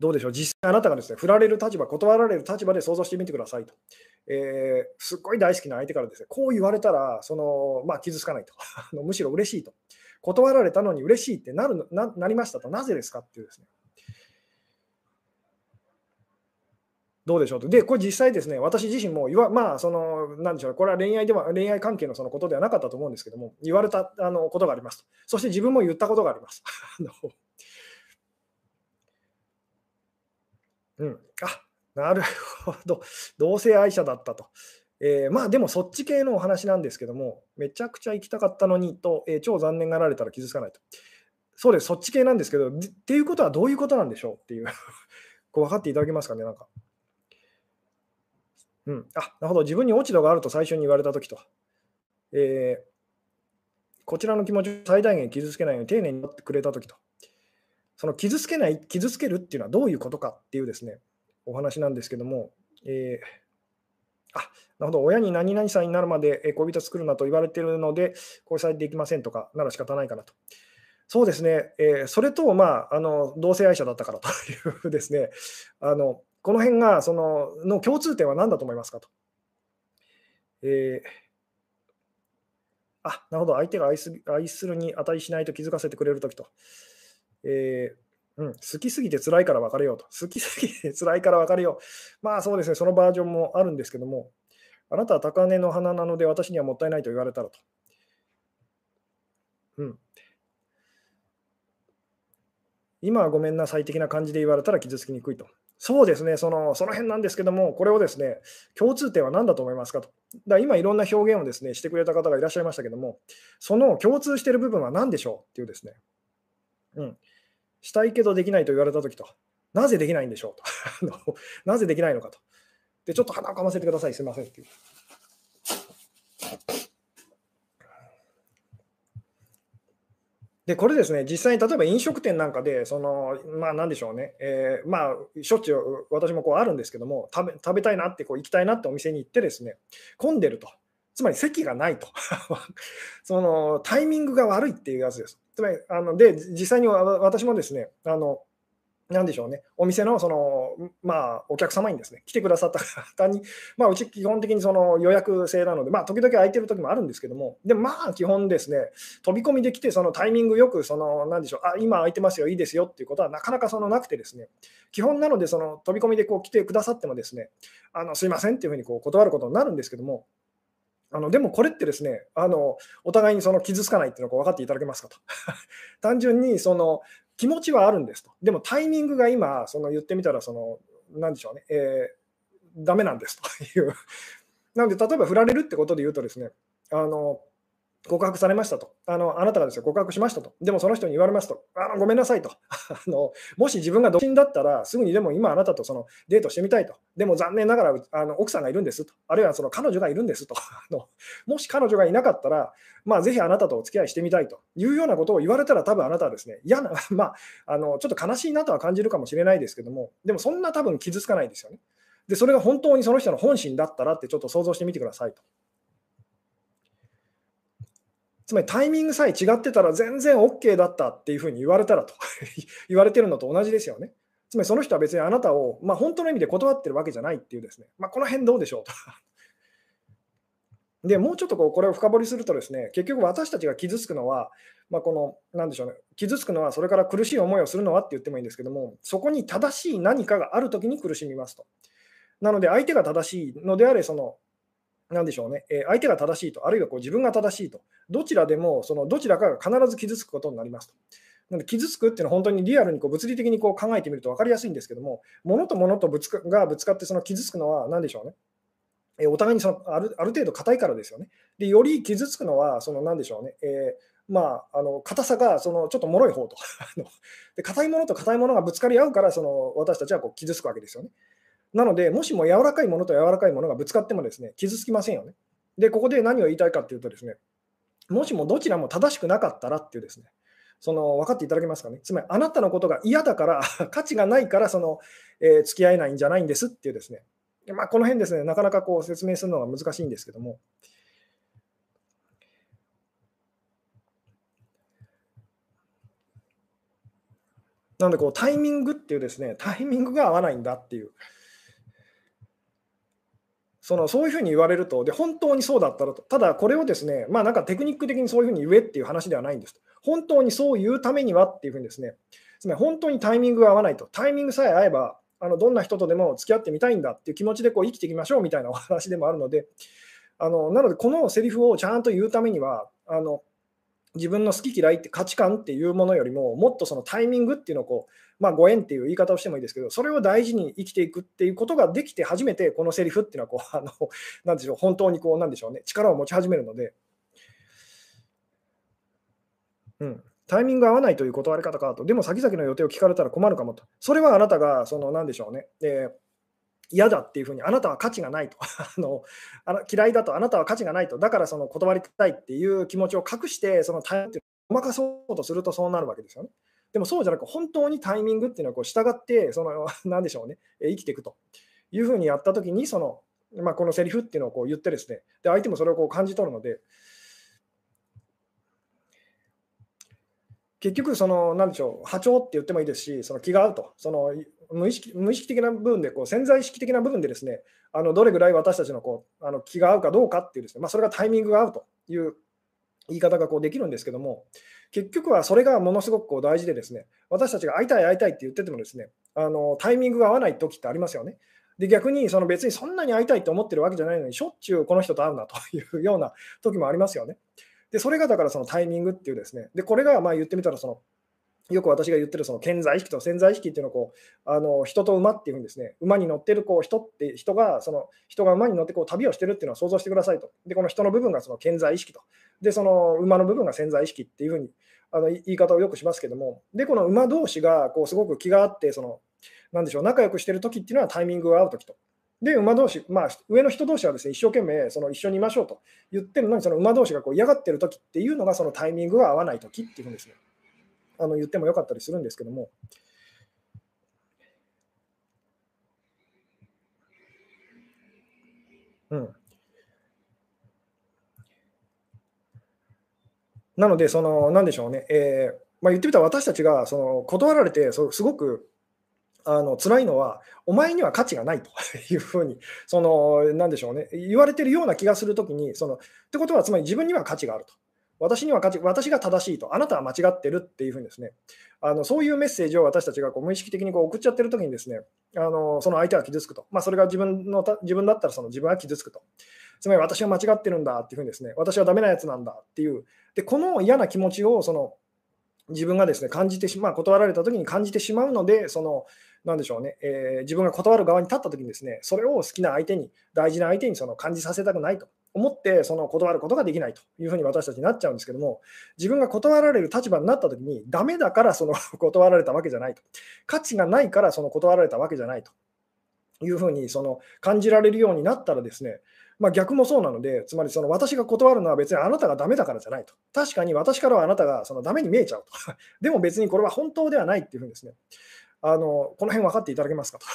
どうでしょう実際あなたがですね、振られる立場、断られる立場で想像してみてくださいと。えーすっごい大好きな相手からですね、こう言われたら、そのまあ、傷つかないと。[LAUGHS] むしろ嬉しいと。断られたのに嬉しいってなるななりましたと。なぜですかっていうですね。どうでしょうと。で、これ実際ですね、私自身も言わ、まあ、その、なんでしょう、これは恋愛では、恋愛関係のそのことではなかったと思うんですけども、言われたあのことがありますと。そして自分も言ったことがあります。[LAUGHS] あのうん、あなるほど、同性愛者だったと。えーまあでもそっち系のお話なんですけども、めちゃくちゃ行きたかったのにと、えー超残念がられたら傷つかないと。そうです、そっち系なんですけど、っていうことはどういうことなんでしょうっていう、[LAUGHS] こう分かっていただけますかね、なんか。うん、あなるほど、自分に落ち度があると最初に言われたときと、えーこちらの気持ちを最大限傷つけないように丁寧になってくれたときと、その傷つけない、傷つけるっていうのはどういうことかっていうですね、お話なんですけども、えーあなるほど、親に何々さんになるまで恋人作るなと言われているので、交際できませんとかなら仕方ないかなと。そうですね、えーそれと、まああの、同性愛者だったからと [LAUGHS] いうですね、あのこの辺がそのの共通点は何だと思いますかと。えーあなるほど、相手が愛す愛するに値しないと気づかせてくれるときと。えーうん、好きすぎて辛いから別れようと。好きすぎて辛いから別れよう。まあそうですね、そのバージョンもあるんですけども、あなたは高嶺の花なので私にはもったいないと言われたらと。うん。今はごめんなさい的な感じで言われたら傷つきにくいと。そうですね、そのその辺なんですけども、これをですね、共通点は何だと思いますかと。だ今、いろんな表現をですねしてくれた方がいらっしゃいましたけども、その共通している部分は何でしょうっていうですね、うん、したいけどできないと言われたときと、なぜできないんでしょうと [LAUGHS] なぜできないのかと。で、ちょっと鼻をかませてください、すみませんっていう。で、これですね、実際に例えば飲食店なんかで、その、まあなんでしょうね、えーまあ、しょっちゅう私もこうあるんですけども、食べ食べたいなってこう行きたいなってお店に行ってですね、混んでると。つまり席がないと。[LAUGHS] そのタイミングが悪いっていうやつです。つまり、あので、実際に私もですね、あの、なんでしょうね、お店のその、まあ、お客様にですね、来てくださった方に、[LAUGHS] まあ、うち基本的にその予約制なので、まあ、時々空いてる時もあるんですけども、でもまあ、基本ですね、飛び込みで来て、そのタイミングよく、その、なんでしょう、あ、今空いてますよ、いいですよっていうことはなかなかそのなくてですね、基本なので、その飛び込みでこう来てくださってもですね、あのすいませんっていうふうにこう断ることになるんですけども、あのでもこれってですねあの、お互いにその傷つかないっていうのを分かっていただけますかと。[LAUGHS] 単純にその気持ちはあるんですと。でもタイミングが今、その言ってみたらその、何でしょうね、えー、ダメなんですという。なので、例えば振られるってことで言うとですね、あの告白されましたと。あのあなたがですよ告白しましたと。でもその人に言われますと。あのごめんなさいと [LAUGHS] あの。もし自分が独身だったら、すぐにでも今あなたとそのデートしてみたいと。でも残念ながらあの奥さんがいるんですと。あるいはその彼女がいるんですと。[LAUGHS] あのもし彼女がいなかったら、まあ、ぜひあなたとお付き合いしてみたいというようなことを言われたら、多分あなたはですね、嫌な、[LAUGHS] まあ、あのちょっと悲しいなとは感じるかもしれないですけども、でもそんな多分傷つかないですよね。で、それが本当にその人の本心だったらってちょっと想像してみてくださいと。つまりタイミングさえ違ってたら全然 OK だったっていうふうに言われたらと [LAUGHS] 言われてるのと同じですよね。つまりその人は別にあなたを、まあ、本当の意味で断ってるわけじゃないっていうですね、まあ、この辺どうでしょうと。[LAUGHS] でもうちょっとこうこれを深掘りするとですね、結局私たちが傷つくのは、まあ、この、なんでしょうね、傷つくのは、それから苦しい思いをするのはって言ってもいいんですけども、そこに正しい何かがあるときに苦しみますと。なので、相手が正しいのであれ、そのなんでしょうね、え相手が正しいと、あるいはこう自分が正しいと、どちらでもそのどちらかが必ず傷つくことになりますと。なので傷つくっていうのは本当にリアルにこう物理的にこう考えてみると分かりやすいんですけども、物と物とぶつかがぶつかってその傷つくのは何でしょうね。えお互いにそのあるある程度硬いからですよね。で、より傷つくのは、その何でしょうね。えー、まあ、あの硬さがそのちょっと脆い方と。[LAUGHS] で硬いものと硬いものがぶつかり合うから、その私たちはこう傷つくわけですよね。なので、もしも柔らかいものと柔らかいものがぶつかってもですね、傷つきませんよね。で、ここで何を言いたいかっていうとですね、もしもどちらも正しくなかったらっていうですね、その分かっていただけますかね。つまり、あなたのことが嫌だから、[LAUGHS] 価値がないから、その、えー、付き合えないんじゃないんですっていうですね、まあ、この辺ですね、なかなかこう説明するのが難しいんですけども、なのでこうタイミングっていうですね、タイミングが合わないんだっていう、そのそういうふうに言われると、で本当にそうだったらと、ただこれをですね、まあなんかテクニック的にそういうふうに言えっていう話ではないんです。本当にそう言うためにはっていうふうにですね、つまり本当にタイミングが合わないと、タイミングさえ合えば、あのどんな人とでも付き合ってみたいんだっていう気持ちでこう生きていきましょうみたいなお話でもあるので、あのなのでこのセリフをちゃんと言うためには、あの自分の好き嫌いって価値観っていうものよりも、もっとそのタイミングっていうのをこう、まあ、ご縁っていう言い方をしてもいいですけど、それを大事に生きていくっていうことができて初めて、このセリフっていうのはこう、あのなんでしょう、本当にこう、なんでしょうね、力を持ち始めるので、うん、タイミング合わないという断り方かと、でも先々の予定を聞かれたら困るかもと、それはあなたが、その、なんでしょうね、えー嫌だっていうふうに、あなたは価値がないと。[LAUGHS] あのあの、嫌いだと、あなたは価値がないと、だからその断りたいっていう気持ちを隠して、そのタイミングをごまかそうとするとそうなるわけですよね。でもそうじゃなく、本当にタイミングっていうのはこう従って、その、[LAUGHS] なんでしょうね、生きていくと。いうふうにやったときに、その、まあ、このセリフっていうのをこう言ってですね、で相手もそれをこう感じ取るので、結局、その、なんでしょう、波長って言ってもいいですし、その気が合うと、その無意識無意識的な部分で、こう潜在意識的な部分でですね、あのどれぐらい私たちのこうあの気が合うかどうかっていうですね、まあ、それがタイミングが合うという言い方がこうできるんですけども、結局はそれがものすごくこう大事でですね、私たちが会いたい会いたいって言っててもですね、あのタイミングが合わない時ってありますよね。で逆にその別にそんなに会いたいと思ってるわけじゃないのに、しょっちゅうこの人と会うなというような時もありますよね。でそれがだからそのタイミングっていうですね、でこれがまあ言ってみたらそのよく私が言ってるその潜在意識と潜在意識っていうのをこうあの人と馬っていうふうにですね馬に乗ってるこう人って人がその人が馬に乗ってこう旅をしてるっていうのを想像してくださいと。でこの人の部分がその潜在意識と。でその馬の部分が潜在意識っていうふうにあの言い方をよくしますけども。でこの馬同士がこうすごく気があってそのなんでしょう仲良くしてる時っていうのはタイミングが合う時と。で、馬同士、まあ、上の人同士はですね、一生懸命その一緒にいましょうと言ってるのに、その馬同士がこう嫌がってる時っていうのが、そのタイミングが合わない時っていうふうにですね、あの言ってもよかったりするんですけども。うん、なので、その、なんでしょうね、えーまあ、言ってみたら私たちがその断られて、すごくあの辛いのは、お前には価値がないというふうに、その、なんでしょうね、言われてるような気がするときに、その、ってことは、つまり自分には価値があると。私には価値私が正しいと、あなたは間違ってるっていうふうにですね、あのそういうメッセージを私たちがこう無意識的にこう送っちゃってるときにですね、あのその相手は傷つくと、まあ、それが自分の自分だったらその自分は傷つくと。つまり私は間違ってるんだっていうふうにですね、私はダメなやつなんだっていう、でこの嫌な気持ちをその自分がですね感じてしまう、断られた時に感じてしまうので、そのなんでしょうね、えー、自分が断る側に立った時にですね、それを好きな相手に、大事な相手にその感じさせたくないと思って、その断ることができないというふうに私たちになっちゃうんですけども、自分が断られる立場になった時に、ダメだからその [LAUGHS] 断られたわけじゃないと、価値がないからその断られたわけじゃないというふうにその感じられるようになったらですね、まあ、逆もそうなので、つまりその私が断るのは別にあなたがダメだからじゃないと。確かに私からはあなたがそのダメに見えちゃうと。でも別にこれは本当ではないっていうふうにですね、あのこの辺分かっていただけますか？と。[LAUGHS]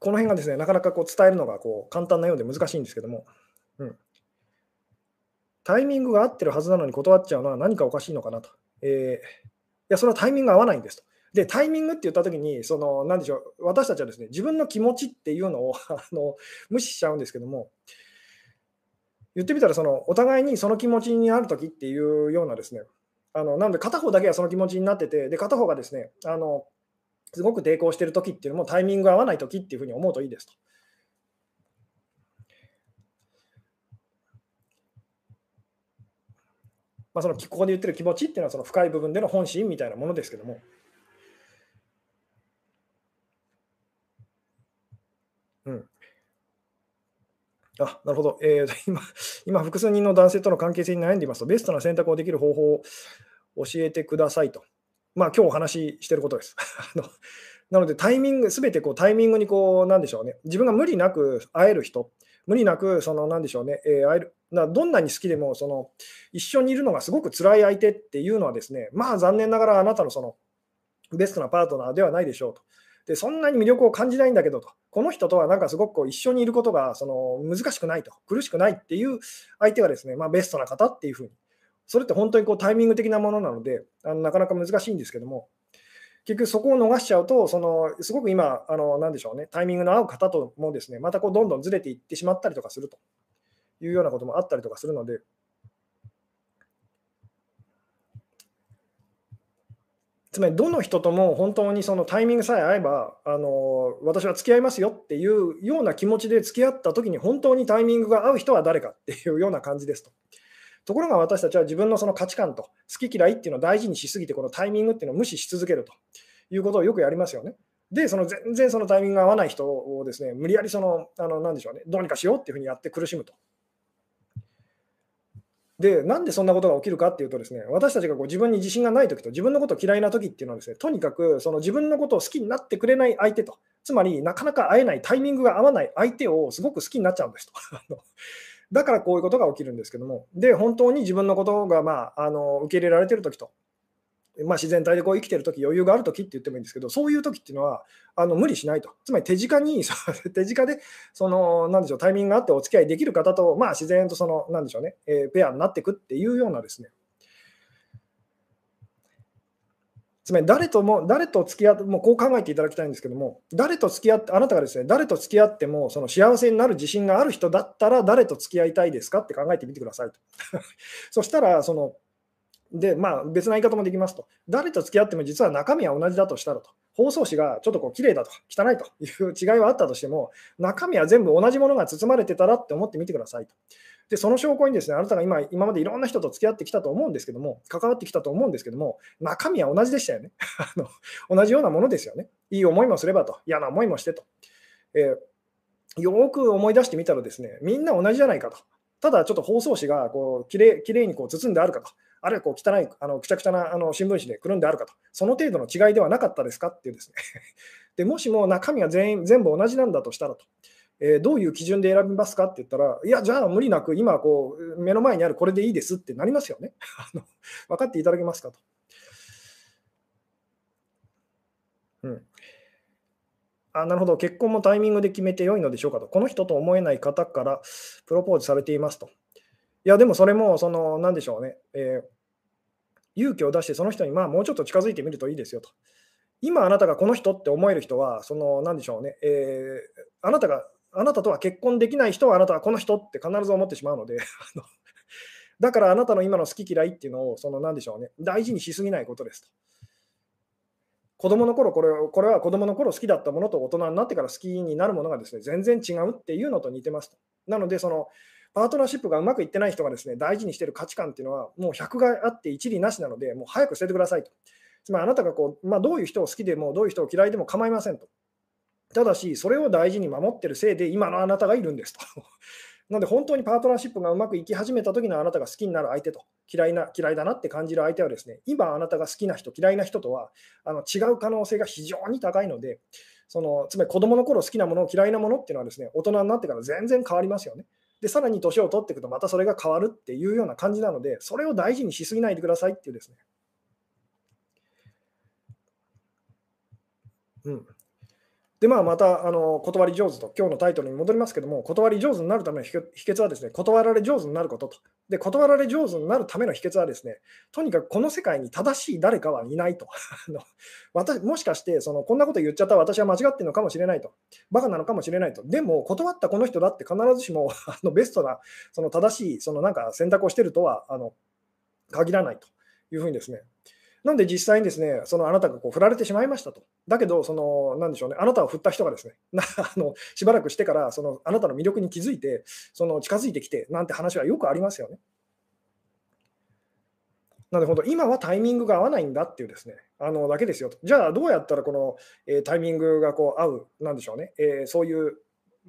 この辺がですね、なかなかこう伝えるのがこう簡単なようで難しいんですけども、うん、タイミングが合ってるはずなのに断っちゃうのは何かおかしいのかなと。えー、いや、それはタイミングが合わないんですと。で、タイミングって言ったときに、その、なんでしょう、私たちはですね、自分の気持ちっていうのをあの無視しちゃうんですけども、言ってみたらそのお互いにその気持ちになるときっていうようなですねあのなので片方だけはその気持ちになっててで片方がですねあのすごく抵抗してるときっていうのもタイミング合わないときっていうふうに思うといいですと。まあ、そのここで言ってる気持ちっていうのはその深い部分での本心みたいなものですけども。あ、なるほど。えー、今、今、複数人の男性との関係性に悩んでいますと、ベストな選択をできる方法を教えてくださいと。まあ、今日お話ししてることです。[LAUGHS] あのなので、タイミング、すべてこうタイミングにこう、なんでしょうね、自分が無理なく会える人、無理なく、その、なんでしょうね、えー、会えるなどんなに好きでもその、一緒にいるのがすごく辛い相手っていうのはですね、まあ、残念ながらあなたのそのベストなパートナーではないでしょうと。でそんなに魅力を感じないんだけどと、この人とはなんかすごくこう一緒にいることがその難しくないと、苦しくないっていう相手はですね、まあ、ベストな方っていうふうに、それって本当にこうタイミング的なものなので、あのなかなか難しいんですけども、結局そこを逃しちゃうと、そのすごく今、あのなでしょうね、タイミングの合う方ともですね、またこうどんどんずれていってしまったりとかすると。いうようなこともあったりとかするので、つまりどの人とも本当にそのタイミングさえ合えばあの私は付き合いますよっていうような気持ちで付き合った時に本当にタイミングが合う人は誰かっていうような感じですと。ところが私たちは自分のその価値観と好き嫌いっていうのを大事にしすぎてこのタイミングっていうのを無視し続けるということをよくやりますよね。で、その全然そのタイミングが合わない人をですね、無理やりその、あの、なでしょうね、どうにかしようっていうふうにやって苦しむと。で、なんでそんなことが起きるかっていうとですね、私たちがこう自分に自信がないときと自分のことを嫌いなときっていうのはですね、とにかくその自分のことを好きになってくれない相手と、つまりなかなか会えないタイミングが合わない相手をすごく好きになっちゃうんですと。[LAUGHS] だからこういうことが起きるんですけども、で、本当に自分のことが、まあ、あの受け入れられてるときと、まあ、自然体でこう生きてるとき、余裕があるときって言ってもいいんですけど、そういうときっていうのはあの無理しないと。つまり手近に、[LAUGHS] 手近でそのなんでしょうタイミングがあってお付き合いできる方と、まあ、自然とそのなんでしょうね、えー、ペアになっていくっていうようなですね、つまり誰とも、誰と付き合って、もうこう考えていただきたいんですけども、誰と付き合って、あなたがですね、誰と付き合っても、その幸せになる自信がある人だったら、誰と付き合いたいですかって考えてみてくださいと。[LAUGHS] そしたら、その、で、まあ、別な言い方もできますと。誰と付き合っても実は中身は同じだとしたらと。包装紙がちょっとこう綺麗だとか汚いという違いはあったとしても、中身は全部同じものが包まれてたらって思ってみてくださいと。で、その証拠にですね、あなたが今今までいろんな人と付き合ってきたと思うんですけども、関わってきたと思うんですけども、中身は同じでしたよね。[LAUGHS] あの同じようなものですよね。いい思いもすればと、嫌な思いもしてと。えー、よく思い出してみたらですね、みんな同じじゃないかと。ただちょっと包装紙がこうきれきれいにこう包んであるかと。あるいはこう汚い、あのくちゃくちゃなあの新聞紙でくるんであるかと、その程度の違いではなかったですかっていうですね [LAUGHS] でもしも中身が全員全部同じなんだとしたらと、えー、どういう基準で選びますかって言ったら、いや、じゃあ無理なく今こう、目の前にあるこれでいいですってなりますよね。[LAUGHS] 分かっていただけますかと。うん、あなるほど、結婚もタイミングで決めてよいのでしょうかと、この人と思えない方からプロポーズされていますと。いや、でもそれも、その、なんでしょうね、えー、勇気を出して、その人に、まあ、もうちょっと近づいてみるといいですよと。今、あなたがこの人って思える人は、その、なんでしょうね、えー、あなたが、あなたとは結婚できない人は、あなたはこの人って必ず思ってしまうので、[LAUGHS] だからあなたの今の好き嫌いっていうのを、その、なんでしょうね、大事にしすぎないことですと。子供の頃これこれは子供の頃好きだったものと大人になってから好きになるものがですね全然違うっていうのと似てますと。なので、そのパートナーシップがうまくいってない人がですね大事にしている価値観っていうのは、もう100があって一理なしなので、もう早く捨ててくださいと。つまりあなたがこう、まあ、どういう人を好きでも、どういう人を嫌いでも構いませんと。ただし、それを大事に守ってるせいで、今のあなたがいるんですと。[LAUGHS] なので、本当にパートナーシップがうまくいき始めた時のあなたが好きになる相手と、嫌いな嫌いだなって感じる相手はですね、今あなたが好きな人、嫌いな人とはあの違う可能性が非常に高いので、そのつまり子供の頃好きなもの、嫌いなものっていうのはですね、大人になってから全然変わりますよね。で、さらに年を取っていくと、またそれが変わるっていうような感じなので、それを大事にしすぎないでくださいっていうですね。うん、で、まあ、また、あの、断り上手と、今日のタイトルに戻りますけども、断り上手になるための秘訣はですね、断られ上手になることと。で、断られ上手になるための秘訣はですね、とにかくこの世界に正しい誰かはいないと。[LAUGHS] 私もしかして、その、こんなこと言っちゃった私は間違ってるのかもしれないと。バカなのかもしれないと。でも、断ったこの人だって必ずしも、[LAUGHS] あのベストな、その正しい、そのなんか選択をしてるとは、あの、限らないというふうにですね、なんで実際にですね、そのあなたがこう振られてしまいましたと。だけど、その、なんでしょうね、あなたを振った人がですね、[LAUGHS] あのしばらくしてから、そのあなたの魅力に気づいて、その近づいてきて、なんて話はよくありますよね。なので、本当、今はタイミングが合わないんだっていうですね、あのだけですよと。じゃあ、どうやったらこの、えー、タイミングがこう合う、なんでしょうね、えー、そういう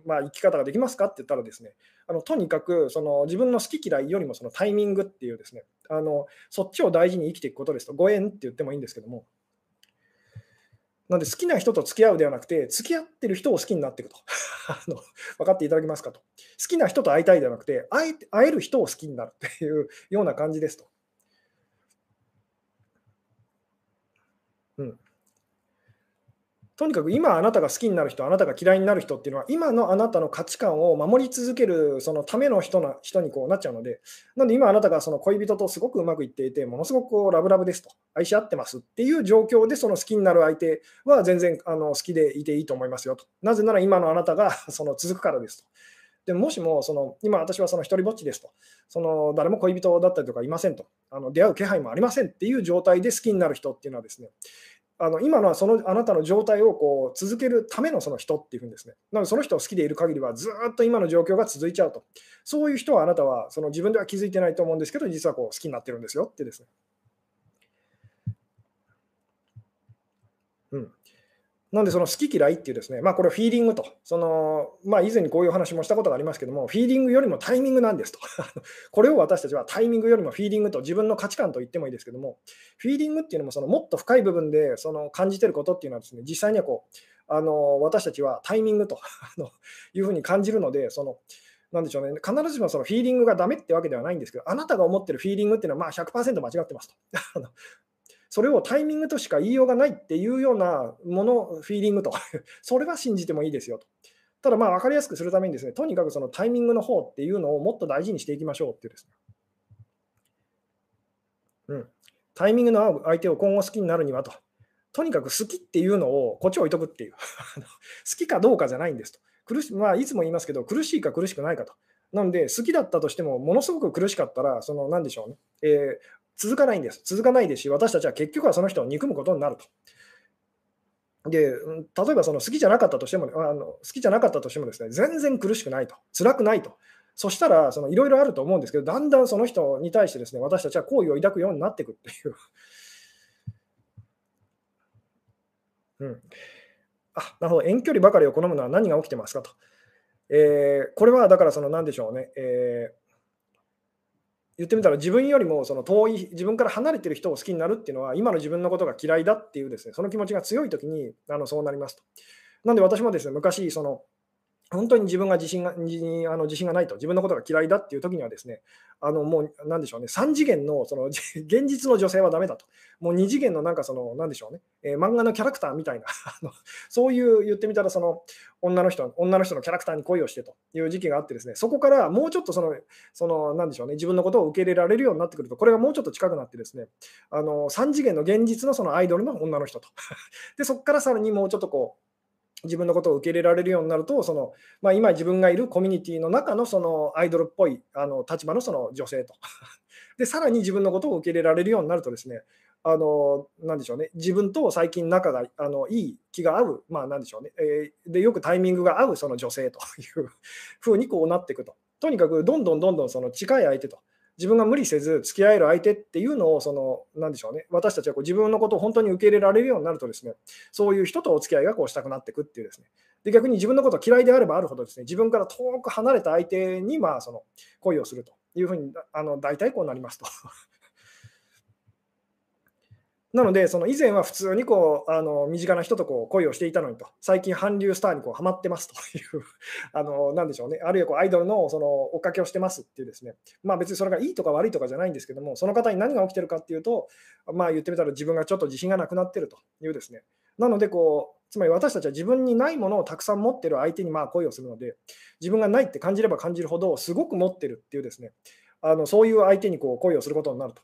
まあ、生き方ができますかって言ったらですね、あのとにかくその自分の好き嫌いよりもそのタイミングっていうですね、あのそっちを大事に生きていくことですと、ご縁って言ってもいいんですけども、なんで好きな人と付き合うではなくて、付き合ってる人を好きになっていくと。[LAUGHS] あの分かっていただけますかと。好きな人と会いたいではなくて会え、会える人を好きになるっていうような感じですと。うん。とにかく今あなたが好きになる人、あなたが嫌いになる人っていうのは、今のあなたの価値観を守り続けるそのための人な人にこうなっちゃうので、なので今あなたがその恋人とすごくうまくいっていて、ものすごくこうラブラブですと、愛し合ってますっていう状況で、その好きになる相手は全然あの好きでいていいと思いますよと。なぜなら今のあなたがその続くからですと。でもしもその今私はその一人ぼっちですと、その誰も恋人だったりとかいませんと、あの出会う気配もありませんっていう状態で好きになる人っていうのはですね、あの今のはそのあなたの状態をこう続けるためのその人っていうふうにですね、なのでその人を好きでいる限りはずっと今の状況が続いちゃうと、そういう人はあなたはその自分では気づいてないと思うんですけど、実はこう好きになってるんですよってですね。うん、なんでその好き嫌いっていうですね、まあこれフィーリングと、そのまあ以前にこういう話もしたことがありますけども、フィーリングよりもタイミングなんですと。[LAUGHS] これを私たちはタイミングよりもフィーリングと自分の価値観と言ってもいいですけども、フィーリングっていうのもそのもっと深い部分でその感じてることっていうのはですね、実際にはこう、あの私たちはタイミングと [LAUGHS] いうふうに感じるので、そのなんでしょうね、必ずしもそのフィーリングがダメってわけではないんですけど、あなたが思ってるフィーリングっていうのはまあ100%間違ってますと。[LAUGHS] それをタイミングとしか言いようがないっていうようなもの、フィーリングと、[LAUGHS] それは信じてもいいですよと。ただ、まあ分かりやすくするためにですね、とにかくそのタイミングの方っていうのをもっと大事にしていきましょうっていうですね。うん。タイミングの合う相手を今後好きになるにはと。とにかく好きっていうのをこっち置いとくっていう。[LAUGHS] 好きかどうかじゃないんですと。苦しまあ、いつも言いますけど、苦しいか苦しくないかと。なんで、好きだったとしても、ものすごく苦しかったら、その、なんでしょうね。えー、続かないんです。続かないですし、私たちは結局はその人を憎むことになると。で、例えばその好きじゃなかったとしても、あの好きじゃなかったとしてもですね、全然苦しくないと、辛くないと。そしたら、いろいろあると思うんですけど、だんだんその人に対してですね、私たちは好意を抱くようになっていくっていう。[LAUGHS] うん、あ、なるほど、遠距離ばかりを好むのは何が起きてますかと。えー、これはだからその何でしょうね、えー言ってみたら自分よりもその遠い自分から離れてる人を好きになるっていうのは今の自分のことが嫌いだっていうですねその気持ちが強い時にあのそうなりますと。なんで私もですね昔その本当に自分が自信がにあの自信がないと、自分のことが嫌いだっていう時にはですね、あのもう、なんでしょうね、3次元のその [LAUGHS] 現実の女性はダメだと、もう2次元のなんかその、なんでしょうね、えー、漫画のキャラクターみたいな [LAUGHS] そういう言ってみたら、その女の人、女の人のキャラクターに恋をしてという時期があってですね、そこからもうちょっとその、そのなんでしょうね、自分のことを受け入れられるようになってくると、これがもうちょっと近くなってですね、あの3次元の現実のそのアイドルの女の人と。[LAUGHS] で、そこからさらにもうちょっとこう、自分のことを受け入れられるようになると、そのまあ、今自分がいるコミュニティの中のそのアイドルっぽいあの立場のその女性と。[LAUGHS] で、さらに自分のことを受け入れられるようになるとですね、あの、なでしょうね、自分と最近仲があのいい気が合う、まあ、なんでしょうね、えー、で、よくタイミングが合うその女性というふうにこうなっていくと。とにかくどんどんどんどんその近い相手と、自分が無理せず付き合える相手っていうのを、その、なんでしょうね、私たちはこう自分のことを本当に受け入れられるようになるとですね、そういう人とお付き合いがこうしたくなっていくっていうですね、で逆に自分のこと嫌いであればあるほどですね、自分から遠く離れた相手にまあその恋をするというふうにあの大体こうなりますと。なので、その以前は普通にこうあの身近な人とこう恋をしていたのにと、最近、韓流スターにこうハマってますと。いう [LAUGHS] あの、なんでしょうね、あるいはこうアイドルのその追っかけをしてますっていうですね、まあ、別にそれがいいとか悪いとかじゃないんですけども、その方に何が起きてるかっていうと、まあ、言ってみたら自分がちょっと自信がなくなってると。いうですね、なのでこう、つまり私たちは自分にないものをたくさん持ってる相手にまあ恋をするので、自分がないって感じれば感じるほど、すごく持ってるっていうですね、あのそういう相手にこう恋をすることになると。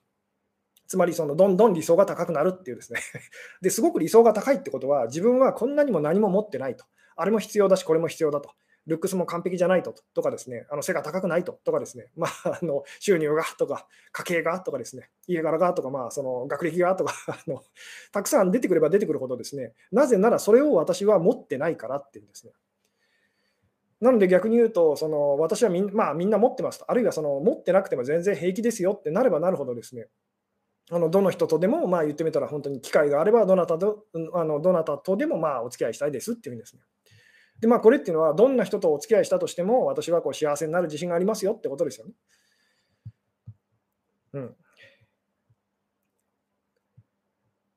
つまりそのどんどん理想が高くなるっていうですね。[LAUGHS] ですごく理想が高いってことは自分はこんなにも何も持ってないと。あれも必要だしこれも必要だと。ルックスも完璧じゃないととかですね。あの背が高くないととかですね、[LAUGHS] まあ、あの収入がとか家計がとかですね。家柄がとか、まあ、その学歴がとか [LAUGHS] あのたくさん出てくれば出てくるほどですね。なぜならそれを私は持ってないからっていうんですね。なので逆に言うと、その私はみん,、まあ、みんな持ってますと、あるいはその持ってなくても全然平気ですよってなればなるほどですね、あのどの人とでも、まあ、言ってみたら、本当に機会があればどなたと、あのどなたとでもまあお付き合いしたいですっていうんですね。で、まあ、これっていうのは、どんな人とお付き合いしたとしても、私はこう幸せになる自信がありますよってことですよね。うん。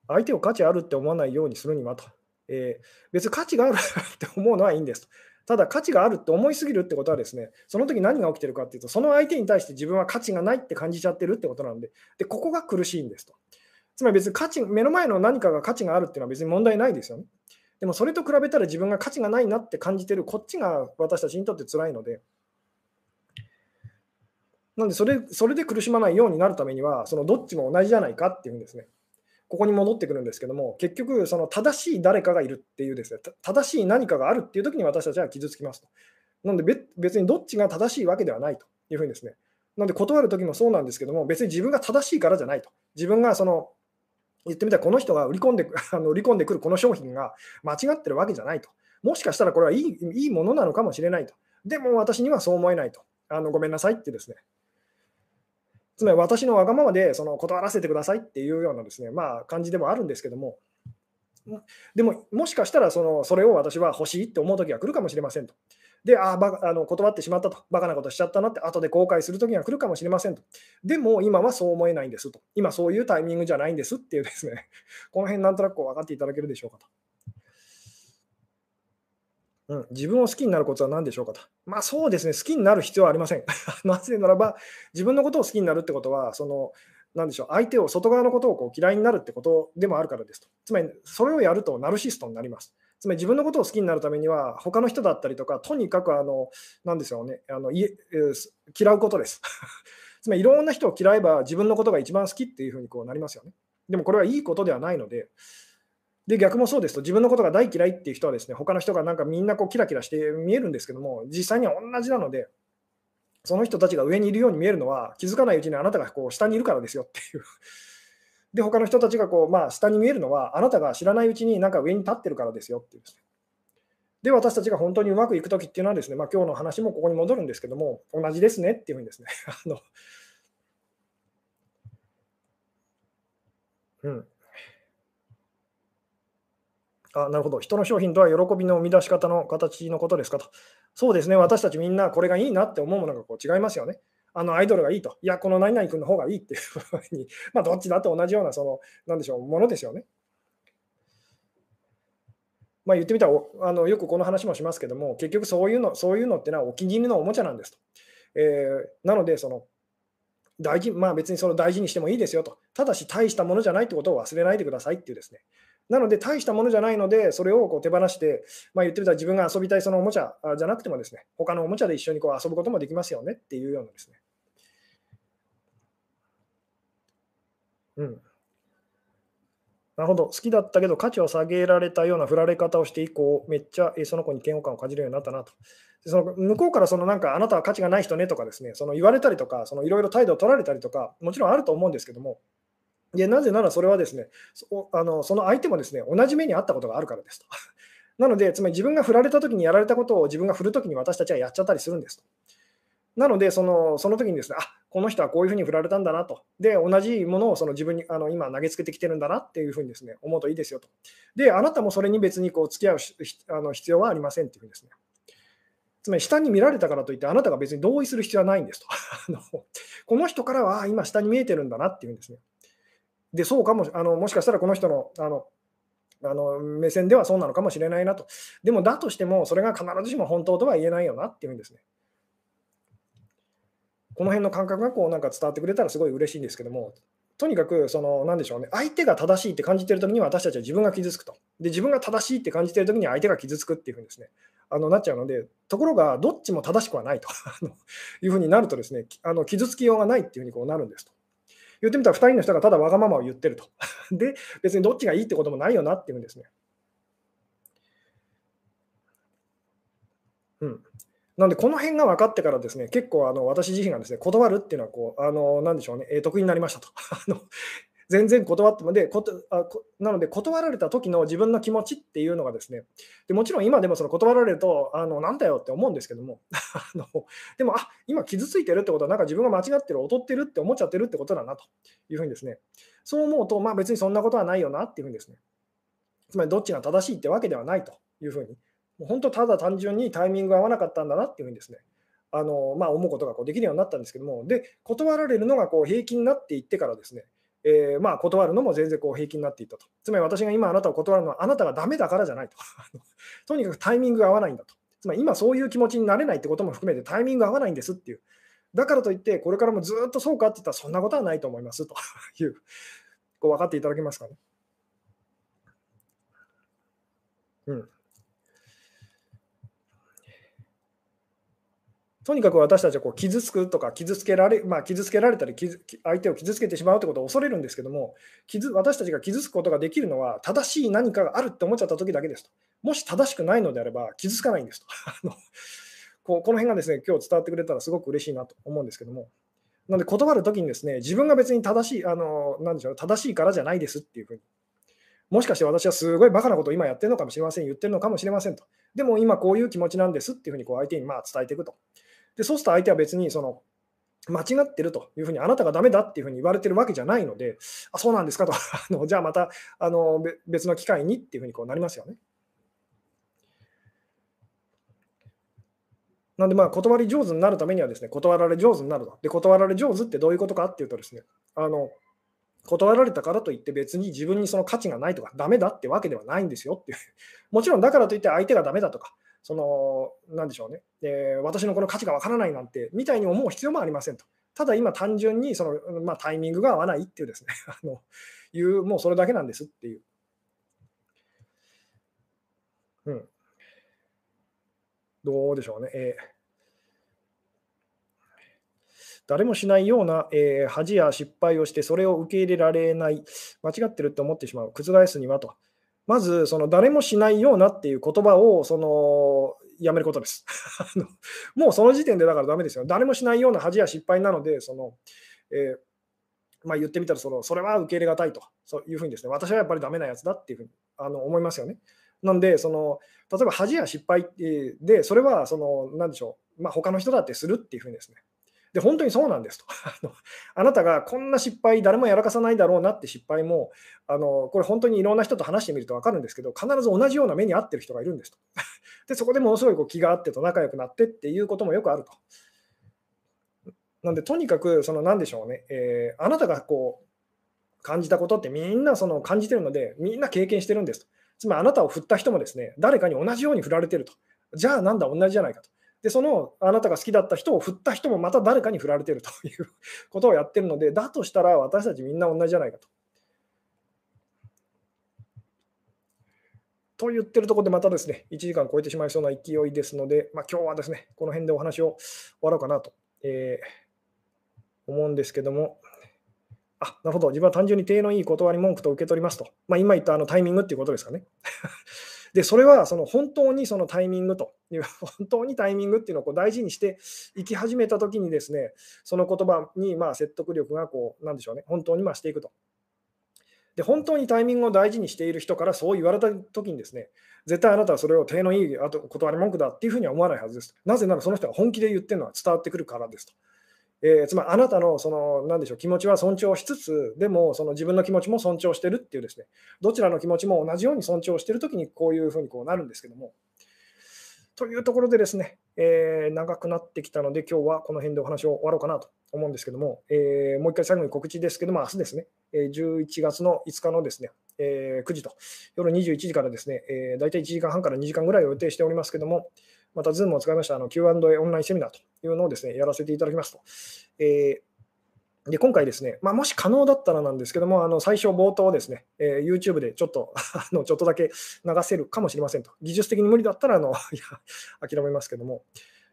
相手を価値あるって思わないようにするにはと。えー、別に価値があるって思うのはいいんですと。ただ価値があるって思いすぎるってことはですね、その時何が起きてるかっていうと、その相手に対して自分は価値がないって感じちゃってるってことなんで、でここが苦しいんですと。つまり別に価値、目の前の何かが価値があるっていうのは別に問題ないですよね。でもそれと比べたら自分が価値がないなって感じてる、こっちが私たちにとって辛いので、なんでそれそれで苦しまないようになるためには、そのどっちも同じじゃないかっていうんですね。ここに戻ってくるんですけども、結局、その正しい誰かがいるっていうですね、正しい何かがあるっていう時に私たちは傷つきますと。なので別にどっちが正しいわけではないというふうにですね。なので断る時もそうなんですけども、別に自分が正しいからじゃないと。自分がその言ってみたらこの人が売り込んで [LAUGHS] あの売り込んでくるこの商品が間違ってるわけじゃないと。もしかしたらこれはいいいいものなのかもしれないと。でも私にはそう思えないと。あのごめんなさいってですね、つまり私のわがままでその断らせてくださいっていうようなですね、まあ、感じでもあるんですけども、でも、もしかしたらそのそれを私は欲しいって思う時が来るかもしれませんと。で、あああの断ってしまったと、バカなことしちゃったなって、後で後悔する時が来るかもしれませんと。でも、今はそう思えないんですと。今、そういうタイミングじゃないんですっていうですね、この辺なんとなく分かっていただけるでしょうかと。うん、自分を好きになるコツは何でしょうかと。まあそうですね、好きになる必要はありません。[LAUGHS] なぜならば、自分のことを好きになるってことは、その、なんでしょう、相手を、外側のことをこう嫌いになるってことでもあるからですと。つまり、それをやるとナルシストになります。つまり自分のことを好きになるためには、他の人だったりとか、とにかく、あの、なんでしょうね、あのい嫌うことです。[LAUGHS] つまり、いろんな人を嫌えば自分のことが一番好きっていうふうにこうなりますよね。でもこれはいいことではないので、で、逆もそうですと、自分のことが大嫌いっていう人はですね、他の人がなんかみんなこうキラキラして見えるんですけども、実際には同じなので、その人たちが上にいるように見えるのは、気づかないうちにあなたがこう下にいるからですよっていう。[LAUGHS] で、他の人たちがこう、まあ、下に見えるのは、あなたが知らないうちになんか上に立ってるからですよっていうですね。で、私たちが本当にうまくいくときっていうのはですね、まあ、今日の話もここに戻るんですけども、同じですねっていうふうにですね、[LAUGHS] あのうん、あなるほど。人の商品とは喜びの生み出し方の形のことですかと。そうですね。私たちみんなこれがいいなって思うものがこう違いますよね。あのアイドルがいいと。いや、この何々君の方がいいっていうふうに、[LAUGHS] まあ、どっちだと同じような、その、なんでしょう、ものですよね。まあ、言ってみたらあの、よくこの話もしますけども、結局そういうの、そういうのってのはお気に入りのおもちゃなんですと。えー、なので、その、大事、まあ別にその大事にしてもいいですよと。ただし大したものじゃないってことを忘れないでくださいっていうですね。なので、大したものじゃないので、それをこう手放して、まあ、言ってみたら自分が遊びたいそのおもちゃじゃなくてもですね、他のおもちゃで一緒にこう遊ぶこともできますよねっていうようなですね。うん。なるほど、好きだったけど価値を下げられたような振られ方をして以降、めっちゃその子に嫌悪感を感じるようになったなと。その向こうからそのなんかあなたは価値がない人ねとかですね、その言われたりとか、いろいろ態度を取られたりとか、もちろんあると思うんですけども、でなぜならそれはですねそあのその相手もですね同じ目にあったことがあるからですと。[LAUGHS] なので、つまり自分が振られたときにやられたことを自分が振るときに私たちはやっちゃったりするんですと。なのでその、その時にですね、あこの人はこういうふうに振られたんだなと。で、同じものをその自分にあの今投げつけてきてるんだなっていうふうにですね、思うといいですよと。で、あなたもそれに別にこう付き合うあの必要はありませんっていうふうにですね。つまり下に見られたからといってあなたが別に同意する必要はないんですと。[LAUGHS] この人からは今下に見えてるんだなっていうんですね。で、そうかも、あのもしかしたらこの人のあのあの目線ではそうなのかもしれないなと。でも、だとしても、それが必ずしも本当とは言えないよなっていうんですね。この辺の感覚がこうなんか伝わってくれたらすごい嬉しいんですけども、とにかく、その、なんでしょうね、相手が正しいって感じてるときに私たちは自分が傷つくと。で、自分が正しいって感じてるときに相手が傷つくっていうふうにですね、あのなっちゃうので、ところが、どっちも正しくはないと [LAUGHS] いうふうになるとですね、あの傷つきようがないっていうふうにこうなるんですと。言ってみたら2人の人がただわがままを言ってると。[LAUGHS] で、別にどっちがいいってこともないよなっていうんですね。うん。なんで、この辺が分かってからですね、結構あの私自身がですね、断るっていうのはこう、あの、なんでしょうね、えー、得意になりましたと。[LAUGHS] 全然断ってもでことあこなので断られた時の自分の気持ちっていうのがですねでもちろん今でもその断られるとあのなんだよって思うんですけども [LAUGHS] あのでもあ今傷ついてるってことはなんか自分が間違ってる劣ってるって思っちゃってるってことだなというふうにですねそう思うとまあ別にそんなことはないよなっていうふうにですねつまりどっちが正しいってわけではないというふうにもう本当ただ単純にタイミングが合わなかったんだなっていうふうにですねあのまあ、思うことがこうできるようになったんですけども、で断られるのがこう平気になっていってからですね、えー、まあ断るのも全然こう平気になっていったと。つまり私が今あなたを断るのはあなたがダメだからじゃないと。[LAUGHS] とにかくタイミングが合わないんだと。つまり今そういう気持ちになれないってことも含めてタイミングが合わないんですっていう。だからといってこれからもずっとそうかって言ったらそんなことはないと思いますと [LAUGHS] いう、こう分かっていただけますかね。うん。とにかく私たちはこう傷つくとか傷つけられ、まあ、傷つけられたり相手を傷つけてしまうということを恐れるんですけども傷私たちが傷つくことができるのは正しい何かがあるって思っちゃった時だけですと。もし正しくないのであれば傷つかないんですと。[LAUGHS] こうこの辺がですね今日伝わってくれたらすごく嬉しいなと思うんですけども。なので断る時にですね自分が別に正しいあのなんでしょう正しいからじゃないですっていうふうに。もしかして私はすごいバカなことを今やってるのかもしれません言ってるのかもしれませんと。でも今こういう気持ちなんですっていうふうにこう相手にまあ伝えていくと。でそうすると相手は別にその間違ってるというふうに、あなたがダメだっていうふうに言われてるわけじゃないので、あそうなんですかと [LAUGHS] あの、じゃあまたあの別の機会にっていうふうにこうなりますよね。なんで、まあ、断り上手になるためにはですね、断られ上手になると。で、断られ上手ってどういうことかっていうとですね、あの、断られたからといって別に自分にその価値がないとか、ダメだってわけではないんですよっていう。もちろんだからといって相手がダメだとか、その、なんでしょうね、えー、私のこの価値がわからないなんて、みたいに思う必要もありませんと。ただ今単純にその、まあ、タイミングが合わないっていうですね、[LAUGHS] あのいう、もうそれだけなんですっていう。うん。どうでしょうね。えー誰もしないような、えー、恥や失敗をして、それを受け入れられない、間違ってるって思ってしまう、覆すにはと。まず、その誰もしないようなっていう言葉をそのやめることです。[LAUGHS] もうその時点でだからダメですよ。誰もしないような恥や失敗なので、そのえー、まあ、言ってみたらその、それは受け入れがたいとそういうふうにですね、私はやっぱりダメなやつだっていうふうにあの思いますよね。なんで、その例えば恥や失敗で、それはその、なんでしょう、まあ、他の人だってするっていうふうにですね、で、本当にそうなんですと。[LAUGHS] あなたがこんな失敗、誰もやらかさないだろうなって失敗も、あのこれ本当にいろんな人と話してみると分かるんですけど、必ず同じような目に遭ってる人がいるんですと。[LAUGHS] で、そこでものすごいこう気があってと仲良くなってっていうこともよくあると。なんで、とにかく、その何でしょうね、えー、あなたがこう感じたことってみんなその感じてるので、みんな経験してるんですと。つまりあなたを振った人もですね、誰かに同じように振られてると。じゃあなんだ、同じじゃないかと。で、そのあなたが好きだった人を振った人もまた誰かに振られてるということをやってるので、[LAUGHS] だとしたら私たちみんな同じじゃないかと。と言ってるところでまたですね、1時間超えてしまいそうな勢いですので、まあ、今日はですね、この辺でお話を終わろうかなと、えー、思うんですけども、あ、なるほど、自分は単純に手のいい断り文句と受け取りますと。まあ、今言ったあのタイミングっていうことですかね。で、それはその本当にそのタイミングという、[LAUGHS] 本当にタイミングっていうのをこう大事にして生き始めたときにですね、その言葉にまあ説得力がこう、なんでしょうね、本当にましていくとで、本当にタイミングを大事にしている人からそう言われたときにですね、絶対あなたはそれを手のいいあと断り文句だっていうふうには思わないはずです。なぜならその人が本気で言ってるのは伝わってくるからですと。えー、つまりあなたのその何でしょう気持ちは尊重しつつ、でもその自分の気持ちも尊重してるっていうですね、どちらの気持ちも同じように尊重しているときにこういうふうにこうなるんですけども。というところでですね、えー、長くなってきたので、今日はこの辺でお話を終わろうかなと思うんですけども、えー、もう一回最後に告知ですけども、明日ですね、11月の5日のですね、えー、9時と、夜21時からですね、えー、大体1時間半から2時間ぐらいを予定しておりますけども、また Zoom を使いましたあの Q&A オンラインセミナーというのをですね、やらせていただきますと。えー、で今回ですね、まあ、もし可能だったらなんですけども、あの最初冒頭ですね、えー、YouTube でちょっと [LAUGHS] あのちょっとだけ流せるかもしれませんと。技術的に無理だったらあの [LAUGHS] いや諦めますけども。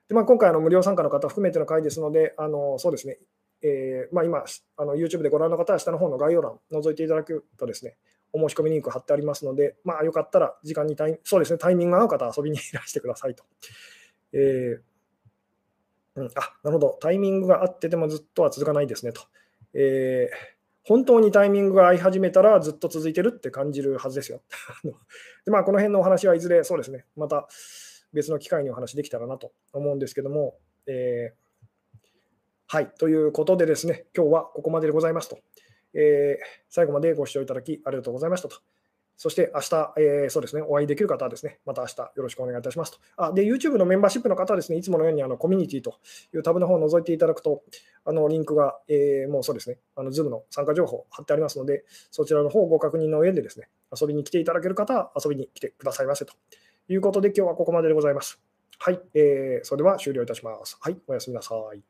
でまあ、今回あの無料参加の方含めての回ですので、あのそうですね、えーまあ、今あの、YouTube でご覧の方は下の方の概要欄を覗いていただくとですね、お申し込みリンク貼ってありますので、まあ、よかったら時間にタイそうですね、タイミングが合う方は遊びに [LAUGHS] いらしてくださいと。えーうん、あなるほど、タイミングがあっててもずっとは続かないですねと。えー本当にタイミングが合い始めたらずっと続いてるって感じるはずですよ。[LAUGHS] でまあ、この辺のお話はいずれそうですね、また別の機会にお話できたらなと思うんですけども、えー、はい、ということでですね、今日はここまででございますと。えー、最後までご視聴いただきありがとうございましたと。そして明日、えー、そうですね、お会いできる方はですね、また明日よろしくお願いいたしますと。あで、YouTube のメンバーシップの方はですね、いつものようにあのコミュニティというタブの方を覗いていただくと、あのリンクが、えー、もうそうですね、あの Zoom の参加情報貼ってありますので、そちらの方をご確認の上でですね、遊びに来ていただける方は遊びに来てくださいませということで、今日はここまででございます。はい、えー、それでは終了いたします。はい、おやすみなさい。